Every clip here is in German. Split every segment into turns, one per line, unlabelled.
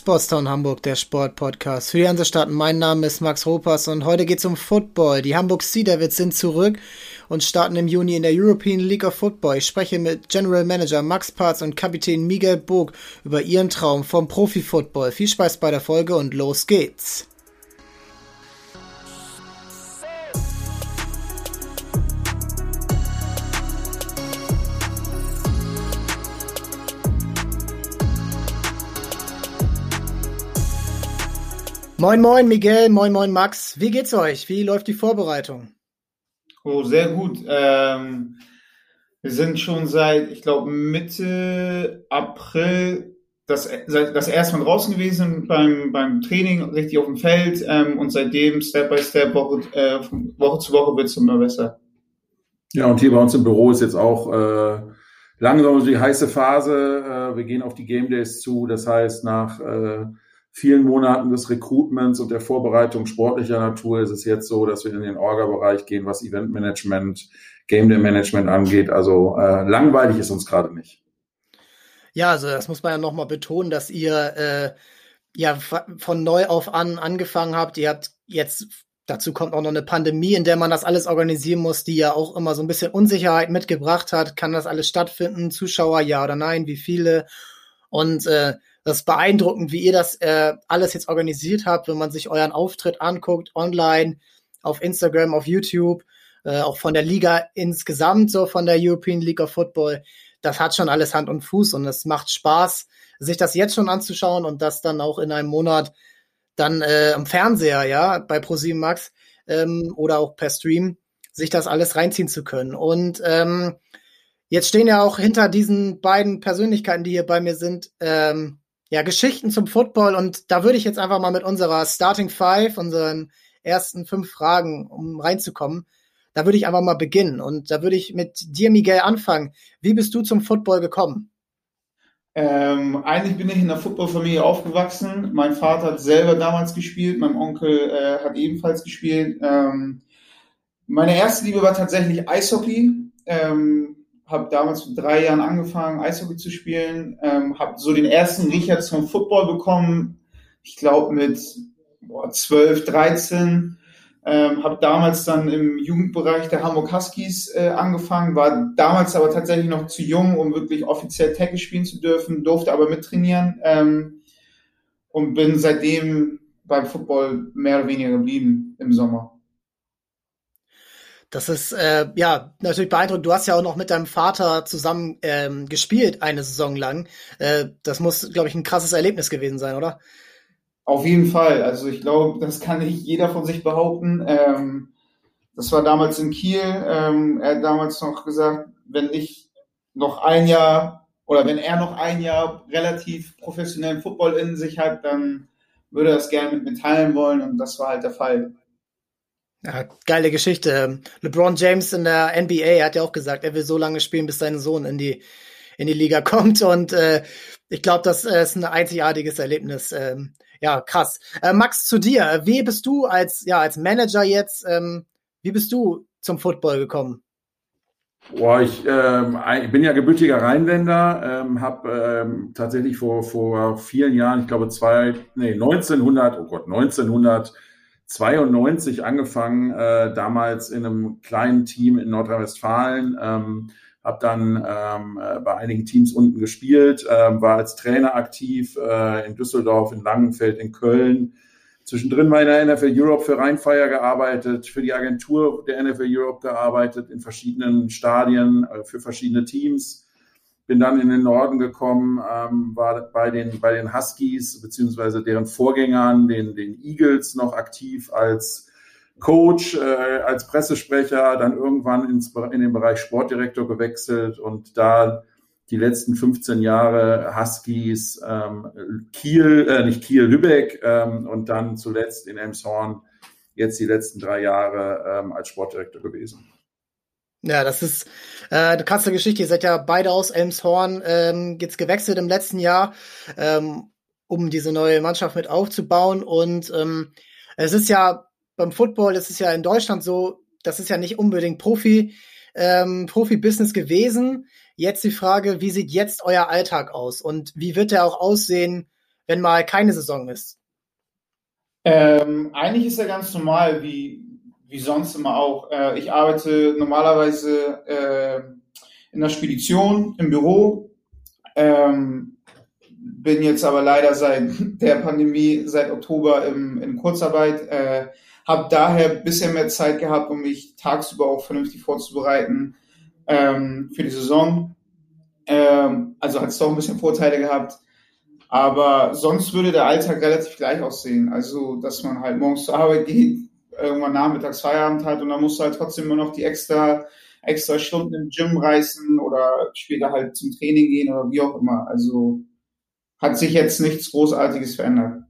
Sportstown Hamburg, der Sportpodcast für die Hansestaaten. Mein Name ist Max Ropas und heute geht's um Football. Die Hamburg Sea Devils sind zurück und starten im Juni in der European League of Football. Ich spreche mit General Manager Max Parz und Kapitän Miguel Burg über ihren Traum vom Profi-Football. Viel Spaß bei der Folge und los geht's. Moin, moin, Miguel, moin, moin, Max. Wie geht's euch? Wie läuft die Vorbereitung?
Oh, sehr gut. Ähm, wir sind schon seit, ich glaube, Mitte April das, das erste Mal draußen gewesen beim, beim Training, richtig auf dem Feld ähm, und seitdem Step by Step, Woche, äh, Woche zu Woche wird es immer besser.
Ja, und hier bei uns im Büro ist jetzt auch äh, langsam die heiße Phase. Äh, wir gehen auf die Game Days zu. Das heißt, nach äh, vielen Monaten des Recruitments und der Vorbereitung sportlicher Natur ist es jetzt so, dass wir in den Orga-Bereich gehen, was Eventmanagement, Game Day Management angeht. Also äh, langweilig ist uns gerade nicht.
Ja, also das muss man ja nochmal betonen, dass ihr äh, ja von neu auf an angefangen habt. Ihr habt jetzt Dazu kommt auch noch eine Pandemie, in der man das alles organisieren muss, die ja auch immer so ein bisschen Unsicherheit mitgebracht hat. Kann das alles stattfinden? Zuschauer, ja oder nein? Wie viele? Und äh, das ist beeindruckend, wie ihr das äh, alles jetzt organisiert habt, wenn man sich euren Auftritt anguckt, online, auf Instagram, auf YouTube, äh, auch von der Liga insgesamt, so von der European League of Football. Das hat schon alles Hand und Fuß und es macht Spaß, sich das jetzt schon anzuschauen und das dann auch in einem Monat dann äh, am Fernseher, ja, bei ProSieben Max ähm, oder auch per Stream, sich das alles reinziehen zu können. Und ähm, jetzt stehen ja auch hinter diesen beiden Persönlichkeiten, die hier bei mir sind, ähm, ja, Geschichten zum Football und da würde ich jetzt einfach mal mit unserer Starting Five, unseren ersten fünf Fragen, um reinzukommen, da würde ich einfach mal beginnen und da würde ich mit dir, Miguel, anfangen. Wie bist du zum Football gekommen?
Ähm, eigentlich bin ich in der Footballfamilie aufgewachsen. Mein Vater hat selber damals gespielt, mein Onkel äh, hat ebenfalls gespielt. Ähm, meine erste Liebe war tatsächlich Eishockey. Ähm, habe damals mit drei Jahren angefangen, Eishockey zu spielen, ähm, habe so den ersten Riecher zum Football bekommen, ich glaube mit boah, 12, 13. Ähm, habe damals dann im Jugendbereich der Hamburg Huskies äh, angefangen, war damals aber tatsächlich noch zu jung, um wirklich offiziell Tackle spielen zu dürfen, durfte aber mittrainieren ähm, und bin seitdem beim Football mehr oder weniger geblieben im Sommer.
Das ist äh, ja natürlich beeindruckend. Du hast ja auch noch mit deinem Vater zusammen ähm, gespielt eine Saison lang. Äh, das muss, glaube ich, ein krasses Erlebnis gewesen sein, oder?
Auf jeden Fall. Also ich glaube, das kann nicht jeder von sich behaupten. Ähm, das war damals in Kiel. Ähm, er hat damals noch gesagt, wenn ich noch ein Jahr oder wenn er noch ein Jahr relativ professionellen Football in sich hat, dann würde er das gerne mit mir teilen wollen und das war halt der Fall.
Ja, geile Geschichte. LeBron James in der NBA hat ja auch gesagt, er will so lange spielen, bis sein Sohn in die in die Liga kommt. Und äh, ich glaube, das äh, ist ein einzigartiges Erlebnis. Ähm, ja, krass. Äh, Max, zu dir. Wie bist du als ja als Manager jetzt? Ähm, wie bist du zum Football gekommen?
Boah, ich, ähm, ich bin ja gebürtiger Rheinländer, ähm, habe ähm, tatsächlich vor, vor vielen Jahren, ich glaube zwei, nee, 1900, oh Gott, 1900 92 angefangen, äh, damals in einem kleinen Team in Nordrhein-Westfalen, ähm, habe dann ähm, äh, bei einigen Teams unten gespielt, ähm, war als Trainer aktiv äh, in Düsseldorf, in Langenfeld, in Köln. Zwischendrin mal in der NFL Europe für Rheinfire gearbeitet, für die Agentur der NFL Europe gearbeitet, in verschiedenen Stadien, äh, für verschiedene Teams bin dann in den Norden gekommen, ähm, war bei den, bei den Huskies beziehungsweise deren Vorgängern, den, den Eagles, noch aktiv als Coach, äh, als Pressesprecher, dann irgendwann ins, in den Bereich Sportdirektor gewechselt und da die letzten 15 Jahre Huskies, ähm, Kiel, äh, nicht Kiel, Lübeck ähm, und dann zuletzt in Elmshorn, jetzt die letzten drei Jahre ähm, als Sportdirektor gewesen.
Ja, das ist äh, eine krasse Geschichte. Ihr seid ja beide aus Elmshorn ähm, jetzt gewechselt im letzten Jahr, ähm, um diese neue Mannschaft mit aufzubauen. Und ähm, es ist ja beim Football, es ist ja in Deutschland so, das ist ja nicht unbedingt Profi, ähm, Profi-Business gewesen. Jetzt die Frage, wie sieht jetzt euer Alltag aus und wie wird der auch aussehen, wenn mal keine Saison ist?
Ähm, eigentlich ist er ganz normal, wie, wie sonst immer auch. Äh, ich arbeite normalerweise äh, in der Spedition im Büro. Ähm, bin jetzt aber leider seit der Pandemie, seit Oktober im, in Kurzarbeit. Äh, habe daher bisher mehr Zeit gehabt, um mich tagsüber auch vernünftig vorzubereiten ähm, für die Saison. Ähm, also hat es doch ein bisschen Vorteile gehabt. Aber sonst würde der Alltag relativ gleich aussehen. Also, dass man halt morgens zur Arbeit geht, irgendwann nachmittags Feierabend hat und dann musst du halt trotzdem immer noch die extra, extra Stunden im Gym reißen oder später halt zum Training gehen oder wie auch immer. Also hat sich jetzt nichts Großartiges verändert.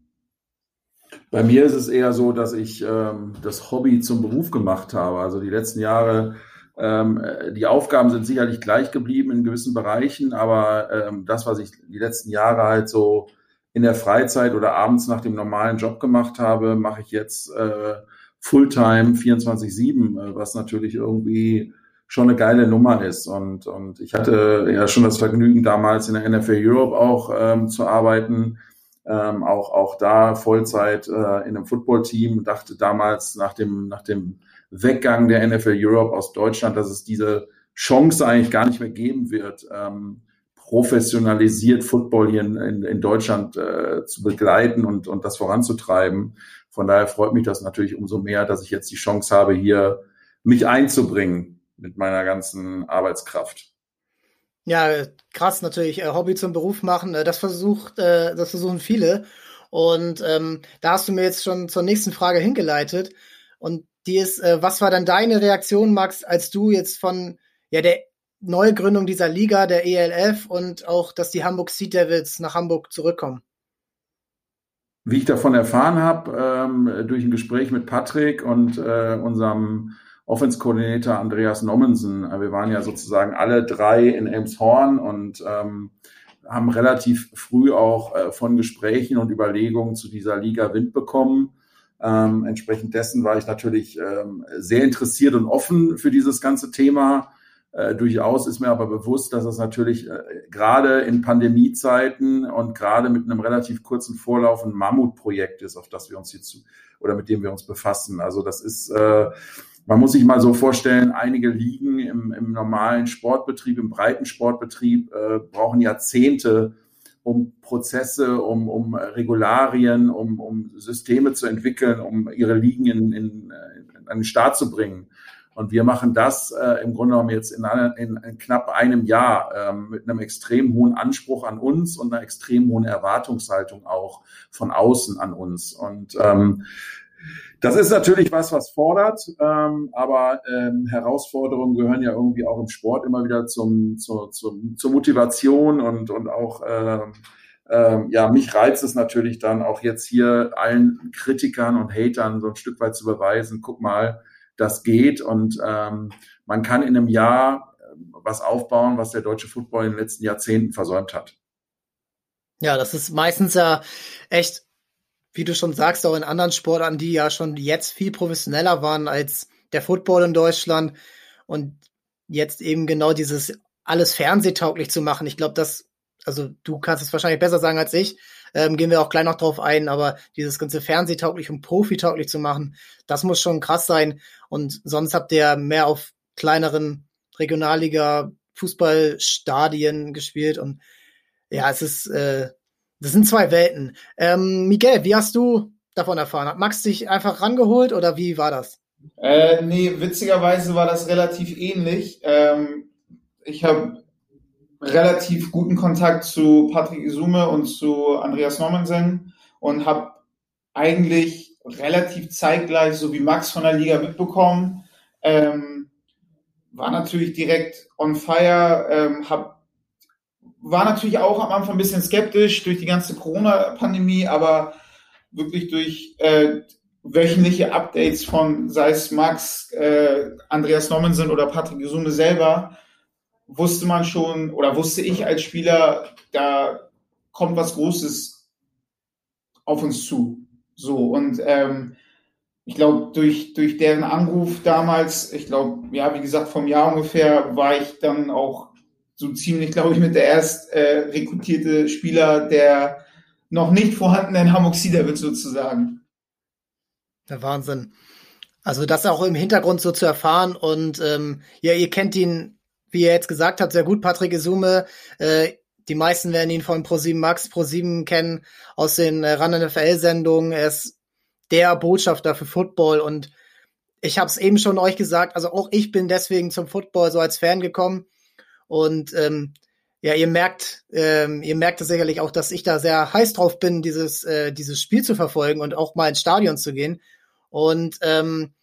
Bei mir ist es eher so, dass ich ähm, das Hobby zum Beruf gemacht habe. Also die letzten Jahre, ähm, die Aufgaben sind sicherlich gleich geblieben in gewissen Bereichen, aber ähm, das, was ich die letzten Jahre halt so in der Freizeit oder abends nach dem normalen Job gemacht habe, mache ich jetzt äh, Fulltime 24-7, äh, was natürlich irgendwie schon eine geile Nummer ist. Und, und ich hatte ja schon das Vergnügen, damals in der NFL Europe auch ähm, zu arbeiten, ähm, auch, auch da Vollzeit äh, in einem Footballteam, dachte damals nach dem, nach dem Weggang der NFL Europe aus Deutschland, dass es diese Chance eigentlich gar nicht mehr geben wird, ähm, professionalisiert Football hier in, in, in Deutschland äh, zu begleiten und, und das voranzutreiben. Von daher freut mich das natürlich umso mehr, dass ich jetzt die Chance habe, hier mich einzubringen mit meiner ganzen Arbeitskraft.
Ja, krass natürlich. Äh, Hobby zum Beruf machen, äh, das versucht, äh, das versuchen viele. Und ähm, da hast du mir jetzt schon zur nächsten Frage hingeleitet. Und die ist, äh, was war dann deine Reaktion, Max, als du jetzt von ja der Neugründung dieser Liga, der ELF und auch, dass die Hamburg Sea Devils nach Hamburg zurückkommen?
Wie ich davon erfahren habe, ähm, durch ein Gespräch mit Patrick und äh, unserem Offense-Koordinator Andreas Nommensen. Äh, wir waren ja sozusagen alle drei in Elmshorn und ähm, haben relativ früh auch äh, von Gesprächen und Überlegungen zu dieser Liga Wind bekommen. Ähm, entsprechend dessen war ich natürlich ähm, sehr interessiert und offen für dieses ganze Thema. Äh, durchaus ist mir aber bewusst, dass es natürlich äh, gerade in Pandemiezeiten und gerade mit einem relativ kurzen Vorlauf ein Mammutprojekt ist, auf das wir uns jetzt oder mit dem wir uns befassen. Also das ist äh, man muss sich mal so vorstellen, einige Ligen im, im normalen Sportbetrieb, im breiten Sportbetrieb äh, brauchen Jahrzehnte, um Prozesse, um, um Regularien, um, um Systeme zu entwickeln, um ihre Ligen in, in, in einen Start zu bringen. Und wir machen das äh, im Grunde genommen jetzt in, in, in knapp einem Jahr ähm, mit einem extrem hohen Anspruch an uns und einer extrem hohen Erwartungshaltung auch von außen an uns. Und ähm, das ist natürlich was, was fordert, ähm, aber ähm, Herausforderungen gehören ja irgendwie auch im Sport immer wieder zum, zur, zum, zur Motivation und, und auch, ähm, ähm, ja, mich reizt es natürlich dann auch jetzt hier allen Kritikern und Hatern so ein Stück weit zu beweisen, guck mal, das geht und ähm, man kann in einem Jahr ähm, was aufbauen, was der deutsche Football in den letzten Jahrzehnten versäumt hat.
Ja, das ist meistens ja echt wie du schon sagst, auch in anderen Sportarten, die ja schon jetzt viel professioneller waren als der Football in Deutschland und jetzt eben genau dieses alles fernsehtauglich zu machen. Ich glaube, das, also du kannst es wahrscheinlich besser sagen als ich, ähm, gehen wir auch gleich noch drauf ein, aber dieses ganze fernsehtauglich und profitauglich zu machen, das muss schon krass sein und sonst habt ihr mehr auf kleineren Regionalliga Fußballstadien gespielt und ja, es ist äh, das sind zwei Welten. Ähm, Miguel, wie hast du davon erfahren? Hat Max dich einfach rangeholt oder wie war das?
Äh, nee, witzigerweise war das relativ ähnlich. Ähm, ich habe relativ guten Kontakt zu Patrick Isume und zu Andreas Normansen und habe eigentlich relativ zeitgleich, so wie Max von der Liga mitbekommen. Ähm, war natürlich direkt on fire, ähm, habe war natürlich auch am Anfang ein bisschen skeptisch durch die ganze Corona-Pandemie, aber wirklich durch äh, wöchentliche Updates von, sei es Max, äh, Andreas Nommensen oder Patrick Gesunde selber, wusste man schon oder wusste ich als Spieler, da kommt was Großes auf uns zu. So und ähm, ich glaube, durch, durch deren Anruf damals, ich glaube, ja, wie gesagt, vom Jahr ungefähr, war ich dann auch so ziemlich, glaube ich, mit der erst äh, rekrutierte Spieler, der noch nicht vorhandenen Sea Devils sozusagen.
Der Wahnsinn. Also das auch im Hintergrund so zu erfahren und ähm, ja, ihr kennt ihn, wie er jetzt gesagt hat, sehr gut, Patrick Isume. Äh, die meisten werden ihn von Pro7 Max, Pro7 kennen aus den äh, Run NFL-Sendungen. Er ist der Botschafter für Football und ich habe es eben schon euch gesagt, also auch ich bin deswegen zum Football so als Fan gekommen und ähm, ja, ihr merkt, ähm, ihr merkt es sicherlich auch, dass ich da sehr heiß drauf bin, dieses äh, dieses Spiel zu verfolgen und auch mal ins Stadion zu gehen. Und ähm,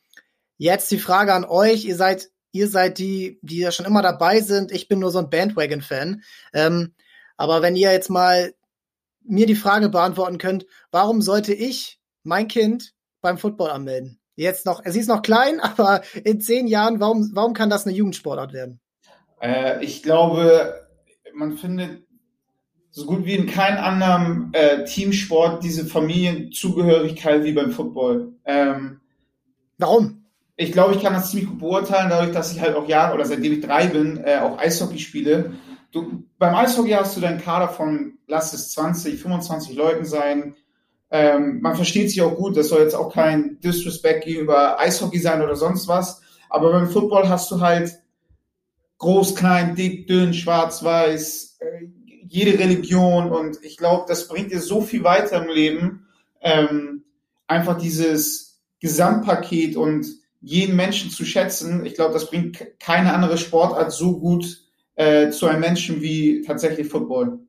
jetzt die Frage an euch: Ihr seid ihr seid die, die ja schon immer dabei sind. Ich bin nur so ein Bandwagon-Fan. Ähm, aber wenn ihr jetzt mal mir die Frage beantworten könnt, warum sollte ich mein Kind beim Football anmelden? Jetzt noch, sie ist noch klein, aber in zehn Jahren, warum, warum kann das eine Jugendsportart werden?
Äh, ich glaube, man findet so gut wie in keinem anderen äh, Teamsport diese Familienzugehörigkeit wie beim Football. Ähm,
Warum?
Ich glaube, ich kann das ziemlich gut beurteilen, dadurch, dass ich halt auch Jahre oder seitdem ich drei bin, äh, auch Eishockey spiele. Du, beim Eishockey hast du deinen Kader von, lass es 20, 25 Leuten sein. Ähm, man versteht sich auch gut, das soll jetzt auch kein Disrespect gegenüber Eishockey sein oder sonst was. Aber beim Football hast du halt groß, klein, dick, dünn, schwarz, weiß, äh, jede Religion und ich glaube, das bringt dir so viel weiter im Leben. Ähm, einfach dieses Gesamtpaket und jeden Menschen zu schätzen. Ich glaube, das bringt keine andere Sportart so gut äh, zu einem Menschen wie tatsächlich Football.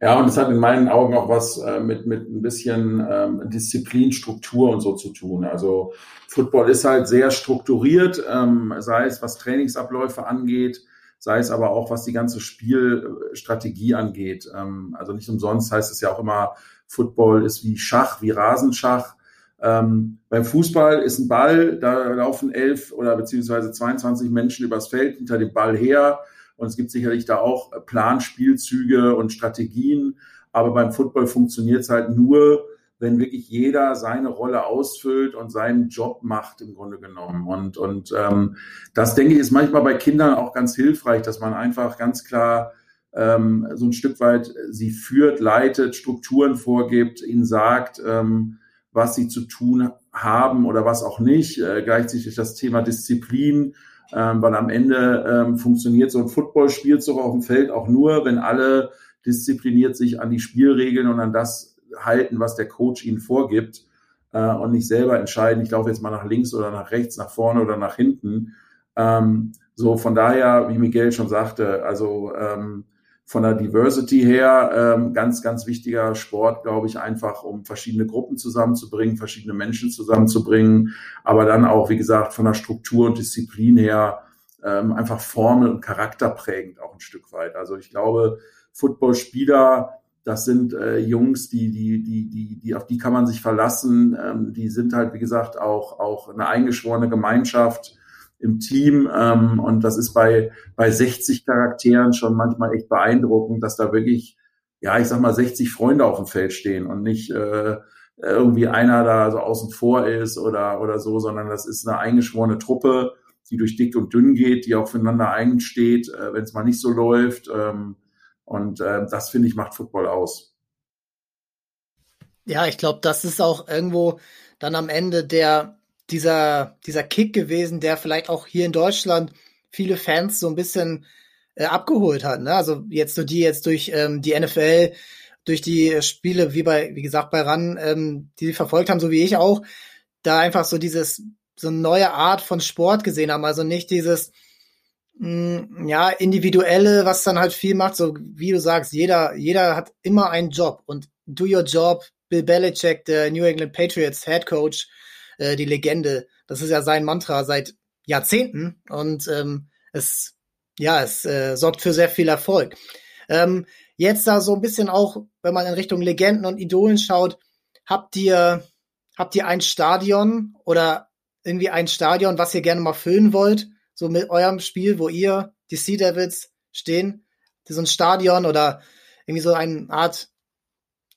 Ja, und es hat in meinen Augen auch was äh, mit, mit ein bisschen ähm, Disziplin, Struktur und so zu tun. Also Football ist halt sehr strukturiert, ähm, sei es was Trainingsabläufe angeht, sei es aber auch was die ganze Spielstrategie angeht. Ähm, also nicht umsonst heißt es ja auch immer, Football ist wie Schach, wie Rasenschach. Ähm, beim Fußball ist ein Ball, da laufen elf oder beziehungsweise 22 Menschen übers Feld hinter dem Ball her. Und es gibt sicherlich da auch Planspielzüge und Strategien. Aber beim Football funktioniert es halt nur, wenn wirklich jeder seine Rolle ausfüllt und seinen Job macht im Grunde genommen. Und, und ähm, das, denke ich, ist manchmal bei Kindern auch ganz hilfreich, dass man einfach ganz klar ähm, so ein Stück weit sie führt, leitet, Strukturen vorgibt, ihnen sagt, ähm, was sie zu tun haben oder was auch nicht. Äh, gleichzeitig das Thema Disziplin, ähm, weil am Ende ähm, funktioniert so ein Footballspielzug auf dem Feld auch nur, wenn alle diszipliniert sich an die Spielregeln und an das halten, was der Coach ihnen vorgibt äh, und nicht selber entscheiden, ich laufe jetzt mal nach links oder nach rechts, nach vorne oder nach hinten. Ähm, so von daher, wie Miguel schon sagte, also ähm, von der Diversity her ähm, ganz, ganz wichtiger Sport, glaube ich, einfach, um verschiedene Gruppen zusammenzubringen, verschiedene Menschen zusammenzubringen, aber dann auch, wie gesagt, von der Struktur und Disziplin her ähm, einfach Formel und Charakter prägend auch ein Stück weit. Also ich glaube, Footballspieler, das sind äh, Jungs, die, die, die, die, die, auf die kann man sich verlassen. Ähm, die sind halt, wie gesagt, auch, auch eine eingeschworene Gemeinschaft im Team. Ähm, und das ist bei, bei 60 Charakteren schon manchmal echt beeindruckend, dass da wirklich, ja, ich sag mal, 60 Freunde auf dem Feld stehen und nicht äh, irgendwie einer da so außen vor ist oder, oder so, sondern das ist eine eingeschworene Truppe, die durch dick und dünn geht, die auch füreinander einsteht, äh, wenn es mal nicht so läuft. Ähm, und äh, das, finde ich, macht Football aus.
Ja, ich glaube, das ist auch irgendwo dann am Ende der, dieser, dieser Kick gewesen, der vielleicht auch hier in Deutschland viele Fans so ein bisschen äh, abgeholt hat. Ne? Also jetzt so die jetzt durch ähm, die NFL, durch die Spiele, wie bei, wie gesagt, bei RAN, ähm, die sie verfolgt haben, so wie ich auch, da einfach so dieses, so eine neue Art von Sport gesehen haben. Also nicht dieses, mh, hm, ja, individuelle, was dann halt viel macht, so wie du sagst, jeder, jeder hat immer einen Job und do your job. Bill Belichick, der New England Patriots Head Coach, äh, die Legende. Das ist ja sein Mantra seit Jahrzehnten und ähm, es ja es äh, sorgt für sehr viel Erfolg. Ähm, jetzt da so ein bisschen auch, wenn man in Richtung Legenden und Idolen schaut, habt ihr habt ihr ein Stadion oder irgendwie ein Stadion, was ihr gerne mal füllen wollt, so mit eurem Spiel, wo ihr die Sea Devils stehen, so ein Stadion oder irgendwie so eine Art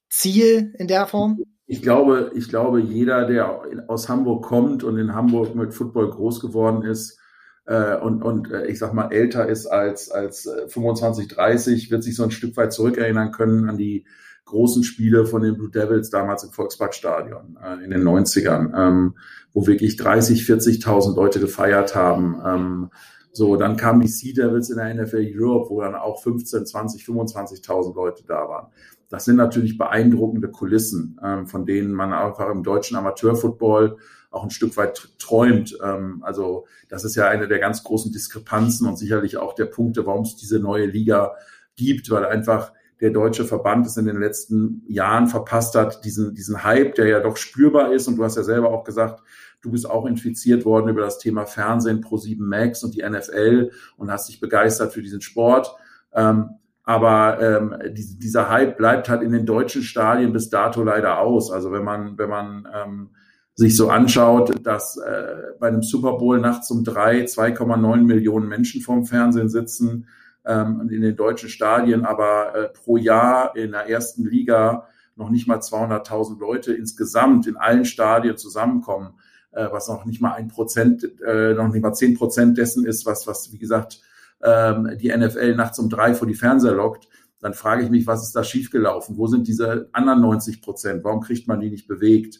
Ziel in der Form?
Ich glaube, ich glaube, jeder, der aus Hamburg kommt und in Hamburg mit Football groß geworden ist äh, und, und äh, ich sag mal älter ist als, als 25, äh, 30, wird sich so ein Stück weit zurückerinnern können an die großen Spiele von den Blue Devils damals im Volksparkstadion äh, in den 90ern, ähm, wo wirklich 30, 40.000 Leute gefeiert haben. Ähm, so, dann kamen die Sea Devils in der NFL Europe, wo dann auch 15, 20, 25.000 Leute da waren. Das sind natürlich beeindruckende Kulissen, ähm, von denen man einfach im deutschen Amateurfootball auch ein Stück weit träumt. Ähm, also das ist ja eine der ganz großen Diskrepanzen und sicherlich auch der Punkte, warum es diese neue Liga gibt, weil einfach der deutsche Verband es in den letzten Jahren verpasst hat, diesen, diesen Hype, der ja doch spürbar ist. Und du hast ja selber auch gesagt, du bist auch infiziert worden über das Thema Fernsehen, Pro7 Max und die NFL und hast dich begeistert für diesen Sport. Ähm, aber ähm, die, dieser Hype bleibt halt in den deutschen Stadien bis dato leider aus. Also wenn man, wenn man ähm, sich so anschaut, dass äh, bei einem Super Bowl nachts um drei 2,9 Millionen Menschen vorm Fernsehen sitzen, ähm, in den deutschen Stadien, aber äh, pro Jahr in der ersten Liga noch nicht mal 200.000 Leute insgesamt in allen Stadien zusammenkommen, äh, was noch nicht mal ein Prozent, äh, noch nicht mal zehn Prozent dessen ist, was, was, wie gesagt, ähm, die NFL nachts um drei vor die Fernseher lockt, dann frage ich mich, was ist da schiefgelaufen? Wo sind diese anderen 90 Prozent? Warum kriegt man die nicht bewegt?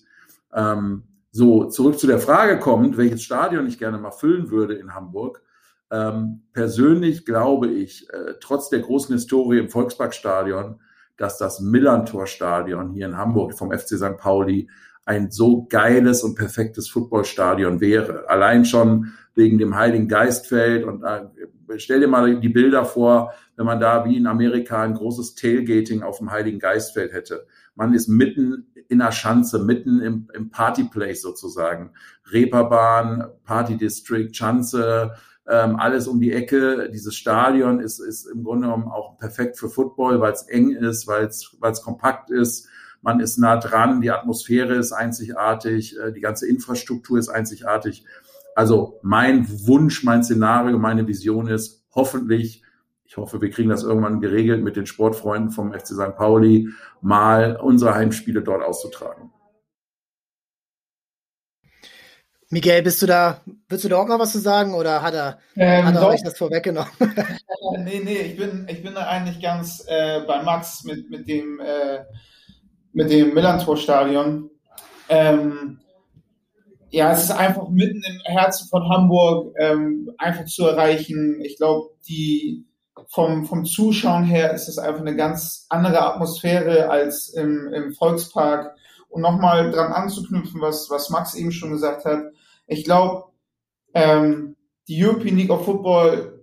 Ähm, so, zurück zu der Frage kommt, welches Stadion ich gerne mal füllen würde in Hamburg. Ähm, persönlich glaube ich, äh, trotz der großen Historie im Volksparkstadion, dass das Millantor-Stadion hier in Hamburg vom FC St. Pauli ein so geiles und perfektes Footballstadion wäre. Allein schon wegen dem Heiligen Geistfeld und äh, stell dir mal die Bilder vor, wenn man da wie in Amerika ein großes Tailgating auf dem Heiligen Geistfeld hätte. Man ist mitten in der Schanze, mitten im, im Partyplace sozusagen. Reeperbahn, Party District, Schanze, ähm, alles um die Ecke. Dieses Stadion ist, ist im Grunde genommen auch perfekt für Football, weil es eng ist, weil es weil es kompakt ist. Man ist nah dran, die Atmosphäre ist einzigartig, äh, die ganze Infrastruktur ist einzigartig. Also mein Wunsch, mein Szenario, meine Vision ist hoffentlich, ich hoffe, wir kriegen das irgendwann geregelt mit den Sportfreunden vom FC St. Pauli, mal unsere Heimspiele dort auszutragen.
Miguel, bist du da, willst du da auch noch was zu sagen oder hat er, ähm, hat er euch das vorweggenommen?
nee, nee, ich bin, ich bin da eigentlich ganz äh, bei Max mit, mit dem, äh, mit dem Millantor-Stadion. Ähm, ja, es ist einfach mitten im Herzen von Hamburg ähm, einfach zu erreichen. Ich glaube, die vom, vom Zuschauen her ist es einfach eine ganz andere Atmosphäre als im, im Volkspark. Und nochmal dran anzuknüpfen, was, was Max eben schon gesagt hat, ich glaube, ähm, die European League of Football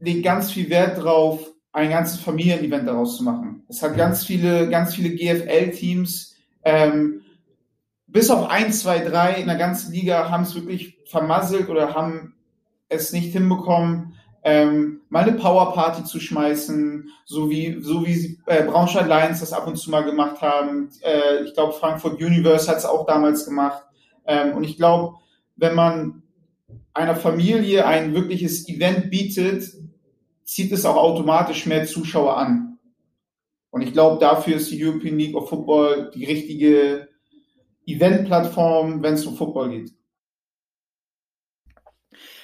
legt ganz viel Wert drauf, ein ganzes Familienevent daraus zu machen. Es hat ganz viele, ganz viele GFL-Teams, ähm, bis auf ein, zwei, drei in der ganzen Liga haben es wirklich vermasselt oder haben es nicht hinbekommen, ähm, mal eine Powerparty zu schmeißen, so wie so wie äh, Braunschweig Lions das ab und zu mal gemacht haben. Äh, ich glaube, Frankfurt Universe hat es auch damals gemacht. Ähm, und ich glaube, wenn man einer Familie ein wirkliches Event bietet, zieht es auch automatisch mehr Zuschauer an. Und ich glaube, dafür ist die European League of Football die richtige Eventplattform, wenn es um Football geht.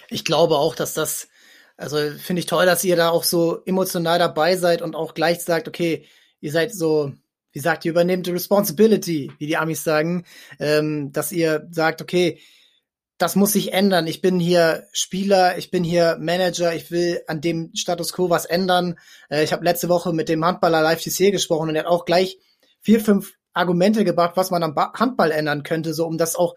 Ich glaube auch, dass das, also finde ich toll, dass ihr da auch so emotional dabei seid und auch gleich sagt, okay, ihr seid so, wie sagt ihr, übernehmt die Responsibility, wie die Amis sagen, ähm, dass ihr sagt, okay, das muss sich ändern. Ich bin hier Spieler, ich bin hier Manager, ich will an dem Status quo was ändern. Äh, ich habe letzte Woche mit dem Handballer Live TC gesprochen und er hat auch gleich vier, fünf Argumente gebracht, was man am Handball ändern könnte, so um das auch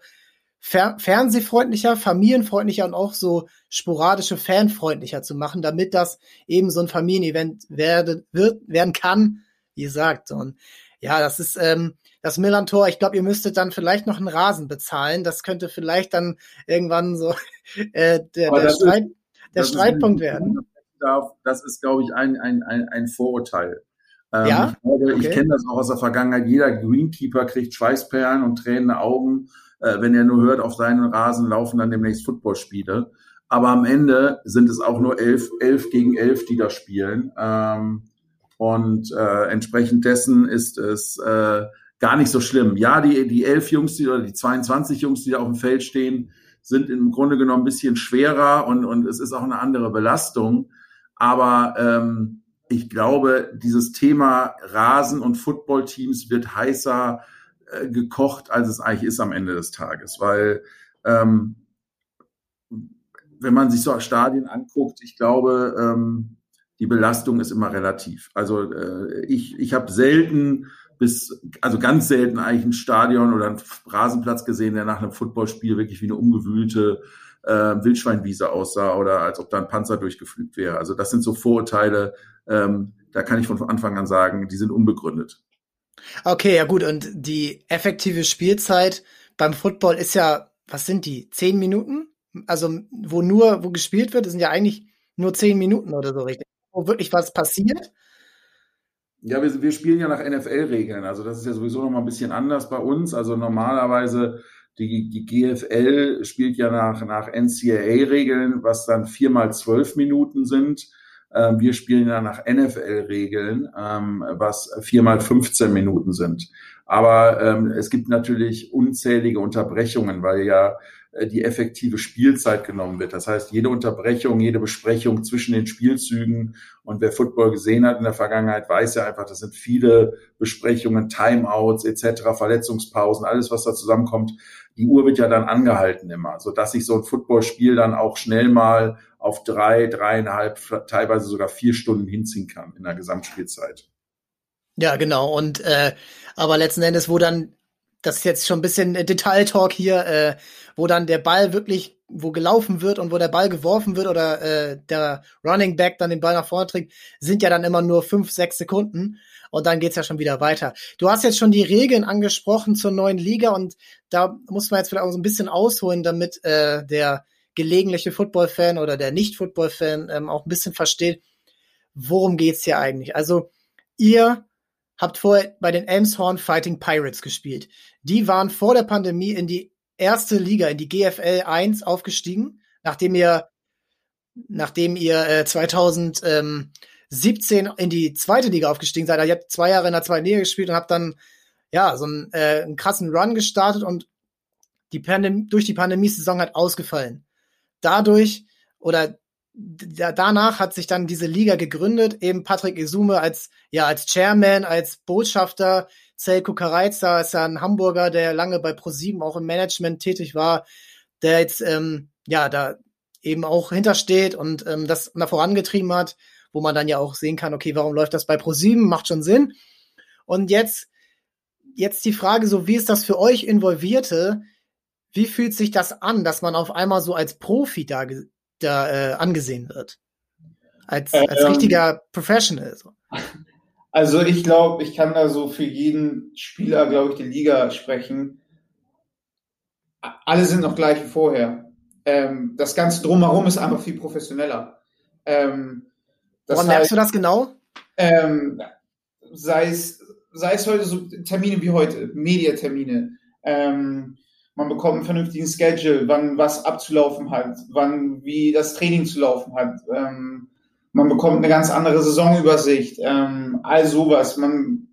fer fernsehfreundlicher, familienfreundlicher und auch so sporadische fanfreundlicher zu machen, damit das eben so ein Familienevent werde, wird, werden kann, wie gesagt. Und ja, das ist ähm, das Millantor. Ich glaube, ihr müsstet dann vielleicht noch einen Rasen bezahlen. Das könnte vielleicht dann irgendwann so äh, der, der, Streit, ist, der Streitpunkt werden.
Das ist, glaube ich, ein, ein, ein, ein Vorurteil. Ähm, ja? Ich, glaube, okay. ich kenne das auch aus der Vergangenheit. Jeder Greenkeeper kriegt Schweißperlen und tränende Augen, äh, wenn er nur hört, auf seinen Rasen laufen dann demnächst Footballspiele. Aber am Ende sind es auch nur elf, elf gegen elf, die da spielen. Ähm, und äh, entsprechend dessen ist es äh, gar nicht so schlimm. Ja, die, die elf Jungs, die, oder die 22 Jungs, die da auf dem Feld stehen, sind im Grunde genommen ein bisschen schwerer und, und es ist auch eine andere Belastung. Aber ähm, ich glaube, dieses Thema Rasen und Footballteams wird heißer äh, gekocht, als es eigentlich ist am Ende des Tages, weil ähm, wenn man sich so Stadien anguckt, ich glaube, ähm, die Belastung ist immer relativ. Also äh, ich, ich habe selten bis, also ganz selten eigentlich ein Stadion oder einen Rasenplatz gesehen, der nach einem Footballspiel wirklich wie eine umgewühlte äh, Wildschweinwiese aussah oder als ob da ein Panzer durchgeflügt wäre. Also das sind so Vorurteile, ähm, da kann ich von Anfang an sagen, die sind unbegründet.
Okay, ja gut. Und die effektive Spielzeit beim Football ist ja, was sind die? Zehn Minuten? Also, wo nur, wo gespielt wird, das sind ja eigentlich nur zehn Minuten oder so, richtig? Wo wirklich was passiert.
Ja, wir, wir spielen ja nach NFL-Regeln. Also, das ist ja sowieso noch mal ein bisschen anders bei uns. Also, normalerweise, die, die GFL spielt ja nach, nach NCAA-Regeln, was dann viermal zwölf Minuten sind. Ähm, wir spielen ja nach NFL-Regeln, ähm, was viermal 15 Minuten sind. Aber ähm, es gibt natürlich unzählige Unterbrechungen, weil ja die effektive Spielzeit genommen wird. Das heißt, jede Unterbrechung, jede Besprechung zwischen den Spielzügen und wer Football gesehen hat in der Vergangenheit, weiß ja einfach, das sind viele Besprechungen, Timeouts etc., Verletzungspausen, alles, was da zusammenkommt. Die Uhr wird ja dann angehalten immer, so dass sich so ein Footballspiel dann auch schnell mal auf drei, dreieinhalb, teilweise sogar vier Stunden hinziehen kann in der Gesamtspielzeit.
Ja, genau. Und äh, aber letzten Endes, wo dann, das ist jetzt schon ein bisschen Detail-Talk hier, äh, wo dann der Ball wirklich, wo gelaufen wird und wo der Ball geworfen wird oder äh, der Running Back dann den Ball nach vorne trägt, sind ja dann immer nur fünf, sechs Sekunden und dann geht's ja schon wieder weiter. Du hast jetzt schon die Regeln angesprochen zur neuen Liga und da muss man jetzt vielleicht auch so ein bisschen ausholen, damit äh, der gelegentliche Football-Fan oder der Nicht-Football-Fan ähm, auch ein bisschen versteht, worum geht's hier eigentlich. Also ihr habt vorher bei den Elmshorn Fighting Pirates gespielt. Die waren vor der Pandemie in die erste Liga, in die GFL 1 aufgestiegen, nachdem ihr, nachdem ihr äh, 2017 in die zweite Liga aufgestiegen seid. Ihr habt zwei Jahre in der zweiten Liga gespielt und habt dann ja so einen, äh, einen krassen Run gestartet und die Pandem durch die Pandemie-Saison hat ausgefallen. Dadurch oder danach hat sich dann diese Liga gegründet, eben Patrick Isume als, ja, als Chairman, als Botschafter, Zelko Kareiza ist ja ein Hamburger, der lange bei ProSieben auch im Management tätig war, der jetzt, ähm, ja, da eben auch hintersteht und ähm, das nach vorangetrieben hat, wo man dann ja auch sehen kann, okay, warum läuft das bei ProSieben? Macht schon Sinn. Und jetzt, jetzt die Frage, so wie ist das für euch Involvierte? Wie fühlt sich das an, dass man auf einmal so als Profi da da äh, angesehen wird. Als, als ähm, richtiger Professional. So.
Also ich glaube, ich kann da so für jeden Spieler, glaube ich, die Liga sprechen. Alle sind noch gleich wie vorher. Ähm, das Ganze drumherum ist einfach viel professioneller.
Ähm, Woran merkst du das genau?
Ähm, sei, es, sei es heute so Termine wie heute, Mediatermine. Ähm, man bekommt einen vernünftigen Schedule, wann was abzulaufen hat, wann wie das Training zu laufen hat. Ähm, man bekommt eine ganz andere Saisonübersicht, ähm, all sowas. Man,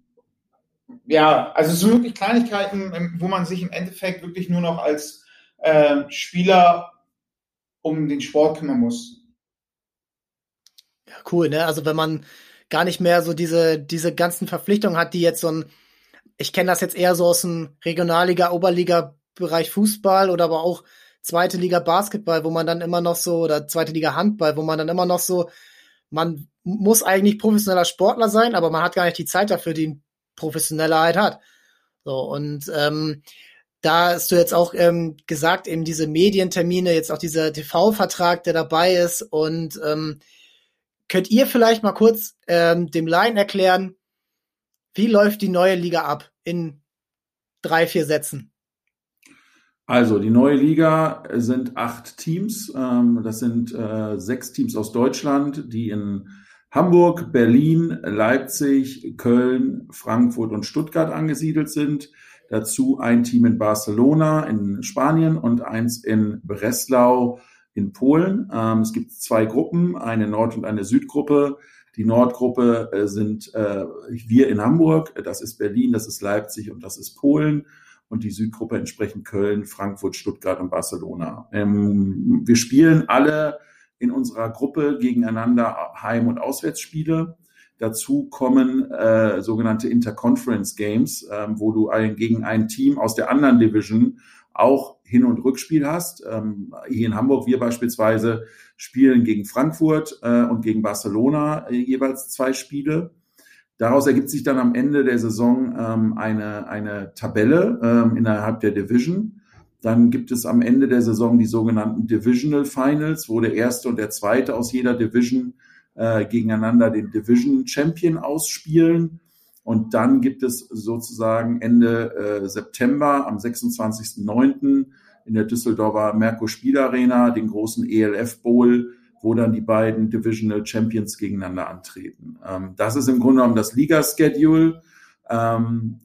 ja, also es sind wirklich Kleinigkeiten, ähm, wo man sich im Endeffekt wirklich nur noch als äh, Spieler um den Sport kümmern muss.
Ja, cool, ne? Also wenn man gar nicht mehr so diese, diese ganzen Verpflichtungen hat, die jetzt so ein, ich kenne das jetzt eher so aus dem Regionalliga, Oberliga Bereich Fußball oder aber auch zweite Liga Basketball, wo man dann immer noch so, oder zweite Liga Handball, wo man dann immer noch so, man muss eigentlich professioneller Sportler sein, aber man hat gar nicht die Zeit dafür, die ein Professioneller halt hat. So, und ähm, da hast du jetzt auch ähm, gesagt, eben diese Medientermine, jetzt auch dieser TV-Vertrag, der dabei ist. Und ähm, könnt ihr vielleicht mal kurz ähm, dem Laien erklären, wie läuft die neue Liga ab in drei, vier Sätzen?
Also die neue Liga sind acht Teams. Ähm, das sind äh, sechs Teams aus Deutschland, die in Hamburg, Berlin, Leipzig, Köln, Frankfurt und Stuttgart angesiedelt sind. Dazu ein Team in Barcelona in Spanien und eins in Breslau in Polen. Ähm, es gibt zwei Gruppen, eine Nord- und eine Südgruppe. Die Nordgruppe äh, sind äh, wir in Hamburg, das ist Berlin, das ist Leipzig und das ist Polen und die Südgruppe entsprechend Köln, Frankfurt, Stuttgart und Barcelona. Ähm, wir spielen alle in unserer Gruppe gegeneinander Heim- und Auswärtsspiele. Dazu kommen äh, sogenannte Interconference Games, äh, wo du ein, gegen ein Team aus der anderen Division auch Hin- und Rückspiel hast. Ähm, hier in Hamburg, wir beispielsweise spielen gegen Frankfurt äh, und gegen Barcelona äh, jeweils zwei Spiele. Daraus ergibt sich dann am Ende der Saison ähm, eine, eine Tabelle ähm, innerhalb der Division. Dann gibt es am Ende der Saison die sogenannten Divisional Finals, wo der erste und der zweite aus jeder Division äh, gegeneinander den Division Champion ausspielen. Und dann gibt es sozusagen Ende äh, September am 26.09. in der Düsseldorfer Merkur Spiel Arena den großen ELF Bowl, wo dann die beiden Divisional Champions gegeneinander antreten. Ähm, das ist im Grunde genommen das Liga-Schedule. Ähm,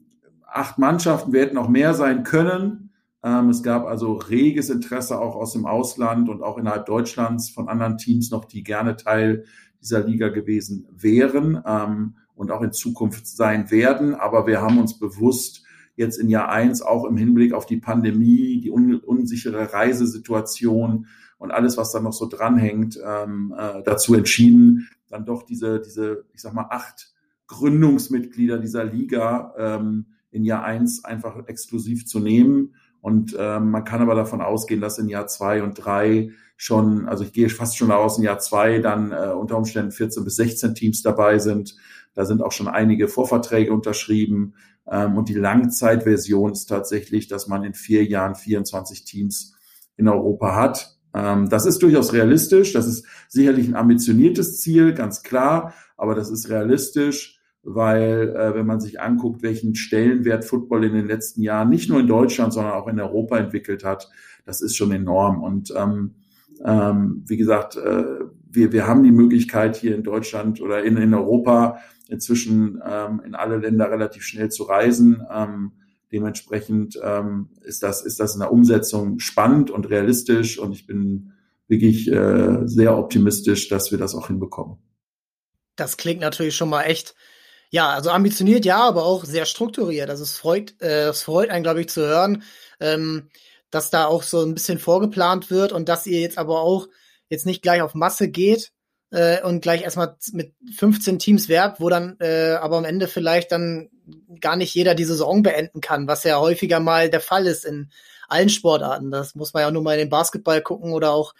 acht Mannschaften, wir hätten noch mehr sein können. Ähm, es gab also reges Interesse auch aus dem Ausland und auch innerhalb Deutschlands von anderen Teams noch, die gerne Teil dieser Liga gewesen wären ähm, und auch in Zukunft sein werden. Aber wir haben uns bewusst jetzt in Jahr eins auch im Hinblick auf die Pandemie, die un unsichere Reisesituation und alles, was da noch so dranhängt, ähm, äh, dazu entschieden, dann doch diese, diese, ich sag mal, acht Gründungsmitglieder dieser Liga ähm, in Jahr eins einfach exklusiv zu nehmen. Und ähm, man kann aber davon ausgehen, dass in Jahr zwei und drei schon, also ich gehe fast schon aus, in Jahr zwei dann äh, unter Umständen 14 bis 16 Teams dabei sind. Da sind auch schon einige Vorverträge unterschrieben. Ähm, und die Langzeitversion ist tatsächlich, dass man in vier Jahren 24 Teams in Europa hat. Ähm, das ist durchaus realistisch. Das ist sicherlich ein ambitioniertes Ziel, ganz klar. Aber das ist realistisch, weil äh, wenn man sich anguckt, welchen Stellenwert Football in den letzten Jahren nicht nur in Deutschland, sondern auch in Europa entwickelt hat, das ist schon enorm. Und ähm, ähm, wie gesagt, äh, wir, wir haben die Möglichkeit hier in Deutschland oder in, in Europa inzwischen ähm, in alle Länder relativ schnell zu reisen. Ähm, dementsprechend ähm, ist, das, ist das in der Umsetzung spannend und realistisch und ich bin wirklich äh, sehr optimistisch, dass wir das auch hinbekommen.
Das klingt natürlich schon mal echt, ja, also ambitioniert, ja, aber auch sehr strukturiert. Also es freut, äh, es freut einen, glaube ich, zu hören. Ähm, dass da auch so ein bisschen vorgeplant wird und dass ihr jetzt aber auch jetzt nicht gleich auf Masse geht äh, und gleich erstmal mit 15 Teams werbt, wo dann äh, aber am Ende vielleicht dann gar nicht jeder die Saison beenden kann, was ja häufiger mal der Fall ist in allen Sportarten. Das muss man ja nur mal in den Basketball gucken oder auch